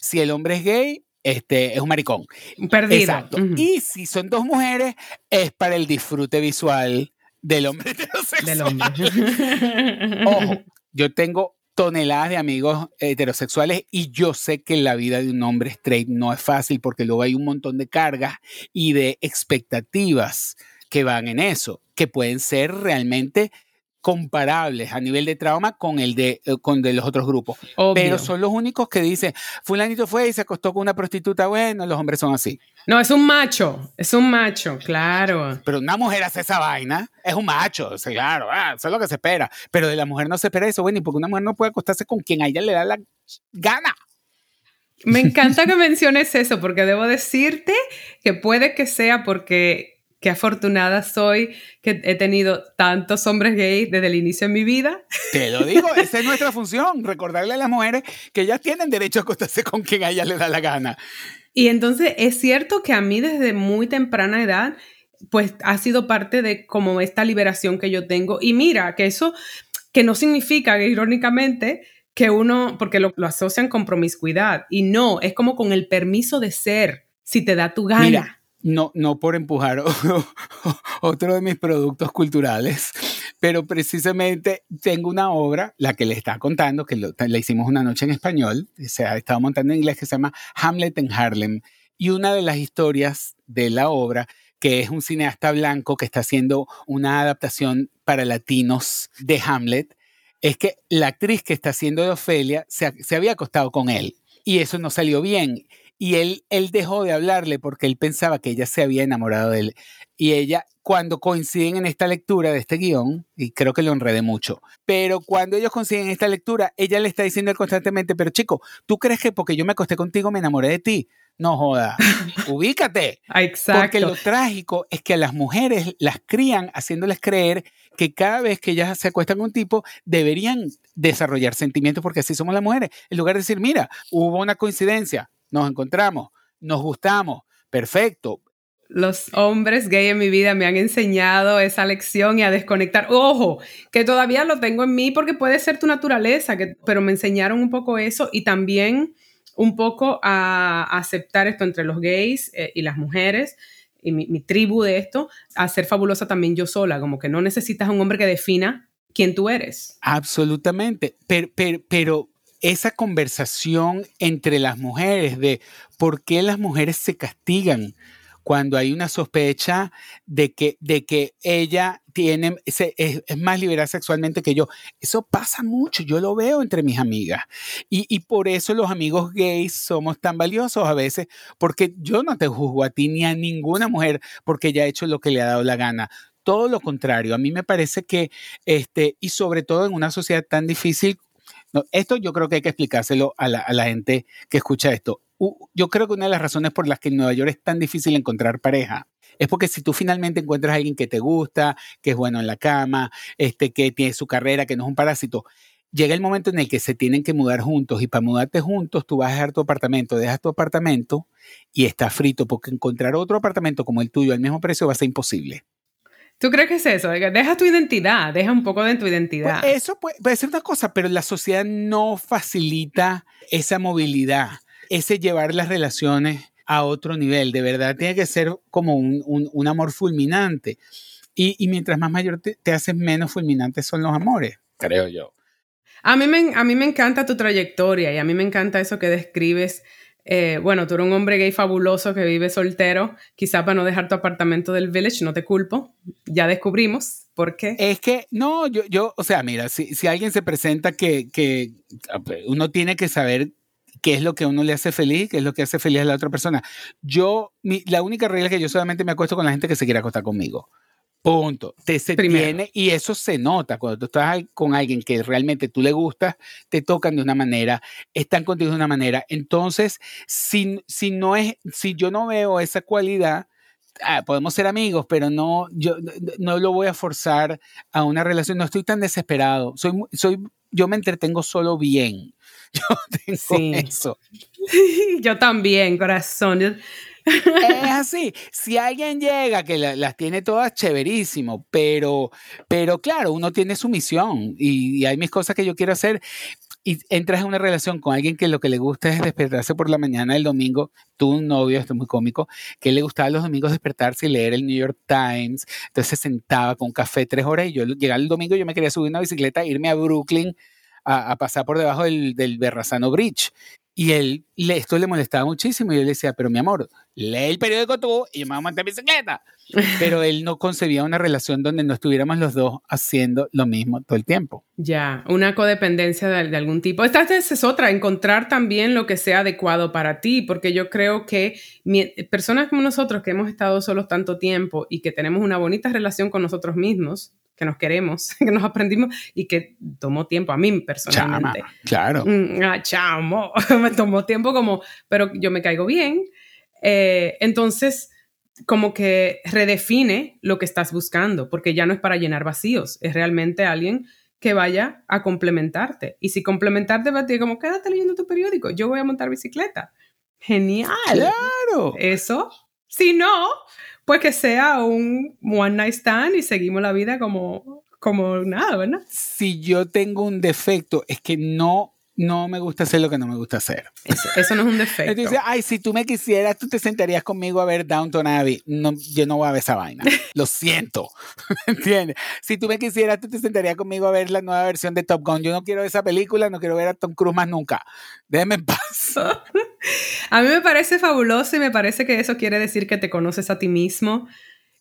Si el hombre es gay, este, es un maricón. Perdido. Exacto. Y si son dos mujeres, es para el disfrute visual del hombre heterosexual. Del hombre. Ojo, yo tengo toneladas de amigos heterosexuales y yo sé que la vida de un hombre straight no es fácil porque luego hay un montón de cargas y de expectativas que van en eso, que pueden ser realmente comparables a nivel de trauma con el de, eh, con de los otros grupos. Pero son los únicos que dicen, fulanito fue y se acostó con una prostituta, bueno, los hombres son así. No, es un macho, es un macho, claro. Pero una mujer hace esa vaina, es un macho, claro, ah, eso es lo que se espera. Pero de la mujer no se espera eso, bueno, y porque una mujer no puede acostarse con quien a ella le da la gana. Me encanta que menciones eso, porque debo decirte que puede que sea porque qué afortunada soy que he tenido tantos hombres gays desde el inicio de mi vida. Te lo digo, esa es nuestra función, recordarle a las mujeres que ellas tienen derecho a acostarse con quien a ellas les da la gana. Y entonces es cierto que a mí desde muy temprana edad, pues ha sido parte de como esta liberación que yo tengo. Y mira, que eso, que no significa, irónicamente, que uno, porque lo, asocian con promiscuidad. Y no, es como con el permiso de ser, si te da tu gana no, no por empujar otro de mis productos culturales, pero precisamente tengo una obra, la que le está contando, que le hicimos una noche en español, se ha estado montando en inglés, que se llama Hamlet en Harlem. Y una de las historias de la obra, que es un cineasta blanco que está haciendo una adaptación para latinos de Hamlet, es que la actriz que está haciendo de Ofelia se había acostado con él y eso no salió bien y él, él dejó de hablarle porque él pensaba que ella se había enamorado de él. Y ella, cuando coinciden en esta lectura de este guion, y creo que lo enredé mucho, pero cuando ellos coinciden en esta lectura, ella le está diciendo constantemente, pero chico, ¿tú crees que porque yo me acosté contigo me enamoré de ti? No joda, ubícate. Exacto. Porque lo trágico es que a las mujeres las crían haciéndoles creer que cada vez que ellas se acuestan con un tipo, deberían desarrollar sentimientos porque así somos las mujeres. En lugar de decir, mira, hubo una coincidencia, nos encontramos, nos gustamos, perfecto. Los hombres gay en mi vida me han enseñado esa lección y a desconectar. Ojo, que todavía lo tengo en mí porque puede ser tu naturaleza, que, pero me enseñaron un poco eso y también un poco a, aceptar esto entre los gays eh, y las mujeres y mi, tribu de esto, a ser fabulosa también yo sola, como que no necesitas un hombre que defina quién tú eres. Absolutamente, pero, pero esa conversación entre las mujeres de por qué las mujeres se castigan cuando hay una sospecha de que, de que ella tiene, es, más liberal sexualmente que yo. Eso pasa mucho, yo lo veo entre mis amigas. Y, y, por eso los amigos gays somos tan valiosos a veces, porque yo no te juzgo a ti ni a ninguna mujer porque ella ha hecho lo que le ha dado la gana. Todo lo contrario, a mí me parece que, este, y sobre todo en una sociedad tan difícil esto yo creo que hay que explicárselo a la, gente que escucha esto. yo creo que una de las razones por las que en Nueva York es tan difícil encontrar pareja es porque si tú finalmente encuentras a alguien que te gusta, que es bueno en la cama, este, que tiene su carrera, que no es un parásito, llega el momento en el que se tienen que mudar juntos y para mudarte juntos tú vas a dejar tu apartamento, dejas tu apartamento y está frito porque encontrar otro apartamento como el tuyo al mismo precio va a ser imposible. ¿Tú crees que es eso? Deja tu identidad, deja un poco de tu identidad. Pues eso puede, ser una cosa, pero la sociedad no facilita esa movilidad, ese llevar las relaciones a otro nivel, de verdad tiene que ser como un, un, amor fulminante. Y, y, mientras más mayor te, te haces, menos fulminantes son los amores, creo yo. A mí, me, a mí me encanta tu trayectoria y a mí me encanta eso que describes. Eh, bueno, tú eres un hombre gay fabuloso que vive soltero, quizá para no dejar tu apartamento del village, no te culpo, ya descubrimos por qué. Es que, no, yo, yo o sea, mira, si, si alguien se presenta que, que uno tiene que saber qué es lo que a uno le hace feliz, qué es lo que hace feliz a la otra persona. Yo, mi, la única regla es que yo solamente me acuesto con la gente que se quiere acostar conmigo. Punto. Te se tiene, y eso se nota cuando tú estás con alguien que realmente tú le gustas, te tocan de una manera, están contigo de una manera. Entonces, si, si no es, si yo no veo esa cualidad, ah, podemos ser amigos, pero no, yo no lo voy a forzar a una relación. No estoy tan desesperado. Soy, soy, yo me entretengo solo bien. Yo tengo eso. yo también, corazón es así. Si alguien llega que las tiene todas chéverísimo, pero, pero claro, uno tiene su misión y, hay mis cosas que yo quiero hacer y entras en una relación con alguien que lo que le gusta es despertarse por la mañana el domingo, tú un novio, esto es muy cómico, que le gustaba los domingos despertarse y leer el New York Times, entonces se sentaba con café tres horas y yo llegaba el domingo yo me quería subir una bicicleta, irme a Brooklyn a, pasar por debajo del, del Berrazano Bridge y él, esto le molestaba muchísimo y yo le decía, pero mi amor, lee el periódico tú y yo me voy a montar bicicleta. Pero él no concebía una relación donde no estuviéramos los dos haciendo lo mismo todo el tiempo. Ya, una codependencia de, algún tipo. Esta es otra, encontrar también lo que sea adecuado para ti, porque yo creo que personas como nosotros que hemos estado solos tanto tiempo y que tenemos una bonita relación con nosotros mismos, que nos queremos, que nos aprendimos y que tomó tiempo a mí personalmente. claro. Mm, ah, chamo, me tomó tiempo como, pero yo me caigo bien. Eh, entonces, como que redefine lo que estás buscando, porque ya no es para llenar vacíos, es realmente alguien que vaya a complementarte. Y si complementarte va a decir como, quédate leyendo tu periódico, yo voy a montar bicicleta. Genial. Claro. Eso. Si no, pues que sea un one night stand y seguimos la vida como, como nada, ¿verdad? Si yo tengo un defecto, es que no no me gusta hacer lo que no me gusta hacer. Eso, no es un defecto. Entonces, ay, si tú me quisieras, tú te sentarías conmigo a ver Downton Abbey. No, yo no voy a ver esa vaina. Lo siento. ¿Entiendes? Si tú me quisieras, tú te sentarías conmigo a ver la nueva versión de Top Gun. Yo no quiero esa película, no quiero ver a Tom Cruise más nunca. Déjeme en paz. a mí me parece fabuloso y me parece que eso quiere decir que te conoces a ti mismo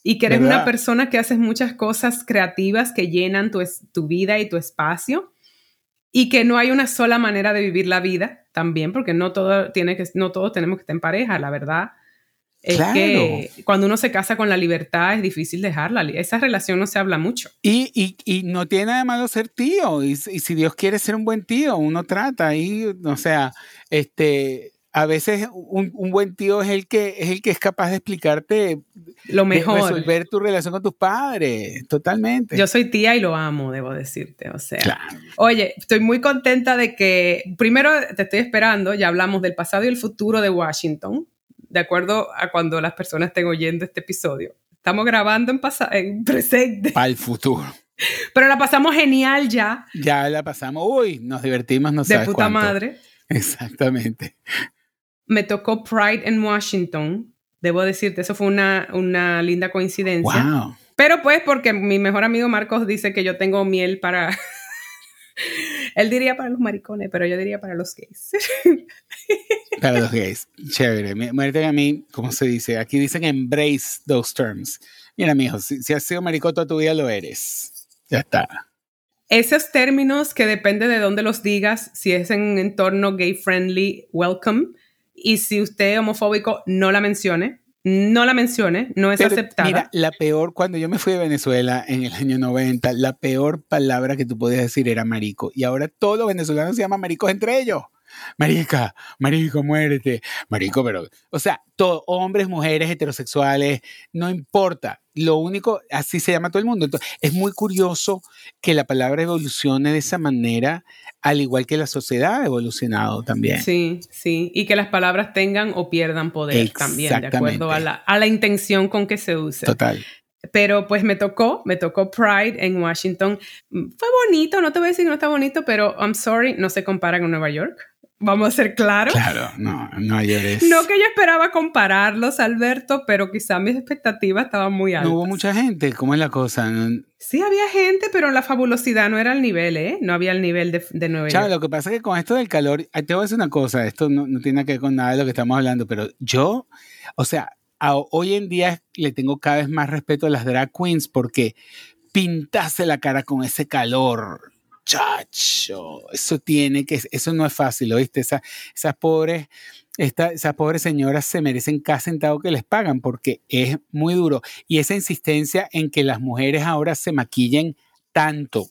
y que eres una persona que haces muchas cosas creativas que llenan tu, tu vida y tu espacio y que no hay una sola manera de vivir la vida también, porque no todo tiene que, no todos tenemos que estar en pareja, la verdad. Es que cuando uno se casa con la libertad es difícil dejarla. Esa relación no se habla mucho. Y, y, y no tiene nada de malo ser tío. Y, y, si Dios quiere ser un buen tío, uno trata ahí, o sea, este, a veces un, buen tío es el que es el que es capaz de explicarte lo mejor. resolver tu relación con tus padres totalmente. Yo soy tía y lo amo debo decirte o sea. Oye estoy muy contenta de que primero te estoy esperando ya hablamos del pasado y el futuro de Washington de acuerdo a cuando las personas estén oyendo este episodio. Estamos grabando en, en presente. Para el futuro. Pero la pasamos genial ya. Ya la pasamos. Uy nos divertimos no de puta madre. Exactamente me tocó Pride en Washington. Debo decirte, eso fue una, una linda coincidencia. Wow. Pero pues porque mi mejor amigo Marcos dice que yo tengo miel para... Él diría para los maricones, pero yo diría para los gays. para los gays. Chévere. Muerte a mí, ¿cómo se dice? Aquí dicen embrace those terms. Mira, mijo, si, si has sido maricón toda tu vida, lo eres. Ya está. Esos términos que depende de dónde los digas, si es en un entorno gay friendly, welcome. Y si usted es homofóbico, no la mencione. No la mencione, no es aceptada. Mira, la peor, cuando yo me fui de Venezuela en el año 90, la peor palabra que tú podías decir era marico. Y ahora todos los venezolanos se llaman maricos entre ellos. Marica, marico, muérete. Marico, pero, o sea, todo, hombres, mujeres, heterosexuales, no importa. Lo único, así se llama todo el mundo. Entonces, es muy curioso que la palabra evolucione de esa manera, al igual que la sociedad ha evolucionado también. Sí, sí. Y que las palabras tengan o pierdan poder también, de acuerdo a la, a la intención con que se use. Total. Pero pues me tocó, me tocó Pride en Washington. Fue bonito, no te voy a decir que no está bonito, pero I'm sorry, no se compara con Nueva York. Vamos a ser claros. Claro, no, no llores. No que yo esperaba compararlos, Alberto, pero quizá mis expectativas estaban muy altas. No hubo mucha gente, ¿cómo es la cosa? Sí, había gente, pero la fabulosidad no era el nivel, ¿eh? No había el nivel de, de Nueva Chao, lo que pasa es que con esto del calor, te voy a decir una cosa, esto no, no tiene que ver con nada de lo que estamos hablando, pero yo, o sea, hoy en día le tengo cada vez más respeto a las drag queens porque pintase la cara con ese calor chacho, eso tiene que, eso no es fácil, ¿oíste? Esa, esas pobres, esta, esas pobres señoras se merecen cada centavo que les pagan porque es muy duro. Y esa insistencia en que las mujeres ahora se maquillen tanto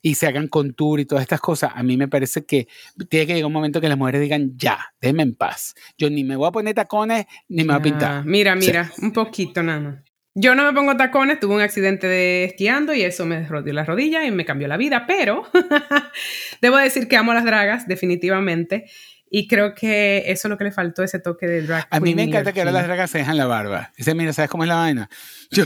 y se hagan contour y todas estas cosas, a mí me parece que tiene que llegar un momento que las mujeres digan, ya, déjenme en paz. Yo ni me voy a poner tacones, ni me voy a pintar. Mira, mira, un poquito nada más. Yo no me pongo tacones, tuve un accidente de esquiando y eso me rodeó la rodilla y me cambió la vida, pero debo decir que amo las dragas, definitivamente. Y creo que eso es lo que le faltó, ese toque de drag. A mí me encanta que ahora las dragas se dejan la barba. Dice, mira, ¿sabes cómo es la vaina? Yo,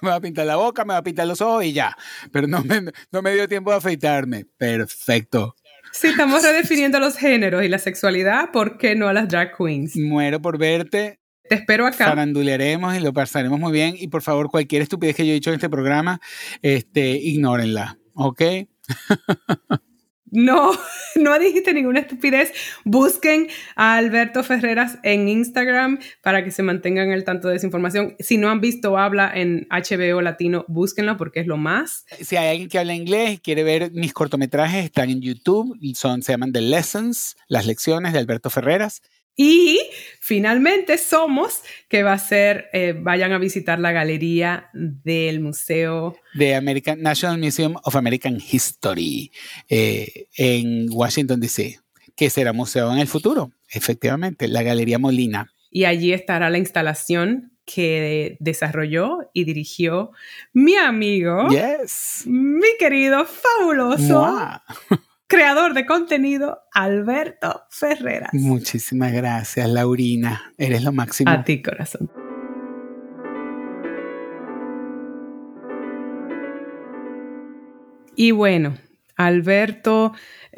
me voy a pintar la boca, me voy a pintar los ojos y ya. Pero no me, no me dio tiempo de afeitarme. Perfecto. Sí, estamos redefiniendo los géneros y la sexualidad, ¿por qué no a las drag queens? Muero por verte. Te espero acá. Farandulearemos y lo pasaremos muy bien. Y por favor, cualquier estupidez que yo he dicho en este programa, este, ignórenla. ¿Ok? No, no dijiste ninguna estupidez. Busquen a Alberto Ferreras en Instagram para que se mantengan al tanto de esa información. Si no han visto Habla en HBO Latino, búsquenlo porque es lo más. Si hay alguien que habla inglés y quiere ver mis cortometrajes, están en YouTube. Son, se llaman The Lessons, las lecciones de Alberto Ferreras. Y finalmente somos que va a ser, eh, vayan a visitar la galería del Museo de American National Museum of American History eh, en Washington, D.C., que será museo en el futuro, efectivamente, la Galería Molina. Y allí estará la instalación que desarrolló y dirigió mi amigo, yes. mi querido fabuloso creador de contenido, Alberto Ferreras. Muchísimas gracias, Laurina. Eres lo máximo. A ti, corazón. Y bueno, Alberto,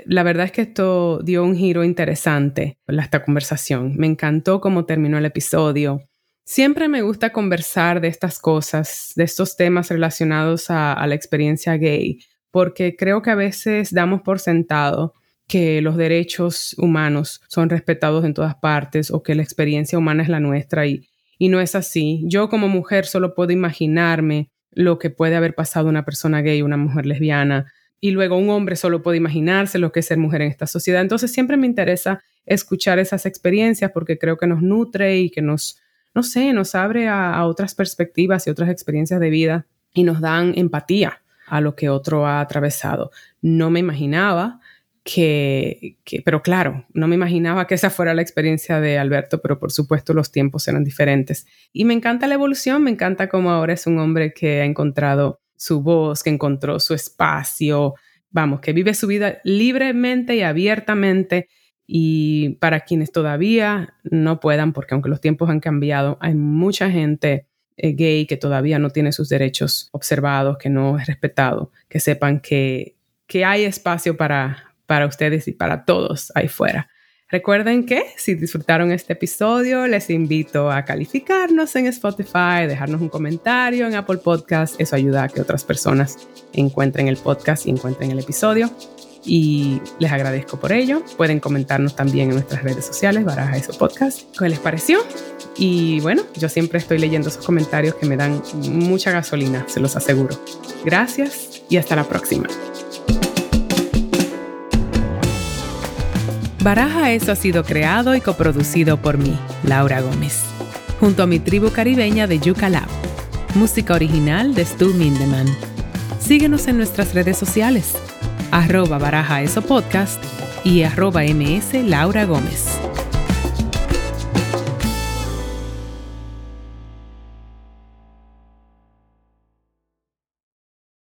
la verdad es que esto dio un giro interesante a esta conversación. Me encantó cómo terminó el episodio. Siempre me gusta conversar de estas cosas, de estos temas relacionados a, a la experiencia gay, porque creo que a veces damos por sentado que los derechos humanos son respetados en todas partes o que la experiencia humana es la nuestra y, y no es así. Yo como mujer solo puedo imaginarme lo que puede haber pasado una persona gay, una mujer lesbiana, y luego un hombre solo puede imaginarse lo que es ser mujer en esta sociedad. Entonces siempre me interesa escuchar esas experiencias porque creo que nos nutre y que nos, no sé, nos abre a, a otras perspectivas y otras experiencias de vida y nos dan empatía a lo que otro ha atravesado. No me imaginaba que, pero claro, no me imaginaba que esa fuera la experiencia de Alberto, pero por supuesto los tiempos eran diferentes. Y me encanta la evolución, me encanta cómo ahora es un hombre que ha encontrado su voz, que encontró su espacio, vamos, que vive su vida libremente y abiertamente. Y para quienes todavía no puedan, porque aunque los tiempos han cambiado, hay mucha gente eh, gay que todavía no tiene sus derechos observados, que no es respetado, que sepan que, que hay espacio para, para ustedes y para todos ahí fuera. Recuerden que si disfrutaron este episodio, les invito a calificarnos en Spotify, dejarnos un comentario en Apple Podcast. Eso ayuda a que otras personas encuentren el podcast y encuentren el episodio y les agradezco por ello. Pueden comentarnos también en nuestras redes sociales, Baraja Eso Podcast, qué les pareció. Y bueno, yo siempre estoy leyendo esos comentarios que me dan mucha gasolina, se los aseguro. Gracias y hasta la próxima. Baraja Eso ha sido creado y coproducido por mí, Laura Gómez, junto a mi tribu caribeña de Yuca Lab. Música original de Stu Mindeman. Síguenos en nuestras redes sociales arroba baraja eso podcast y arroba ms Laura Gómez.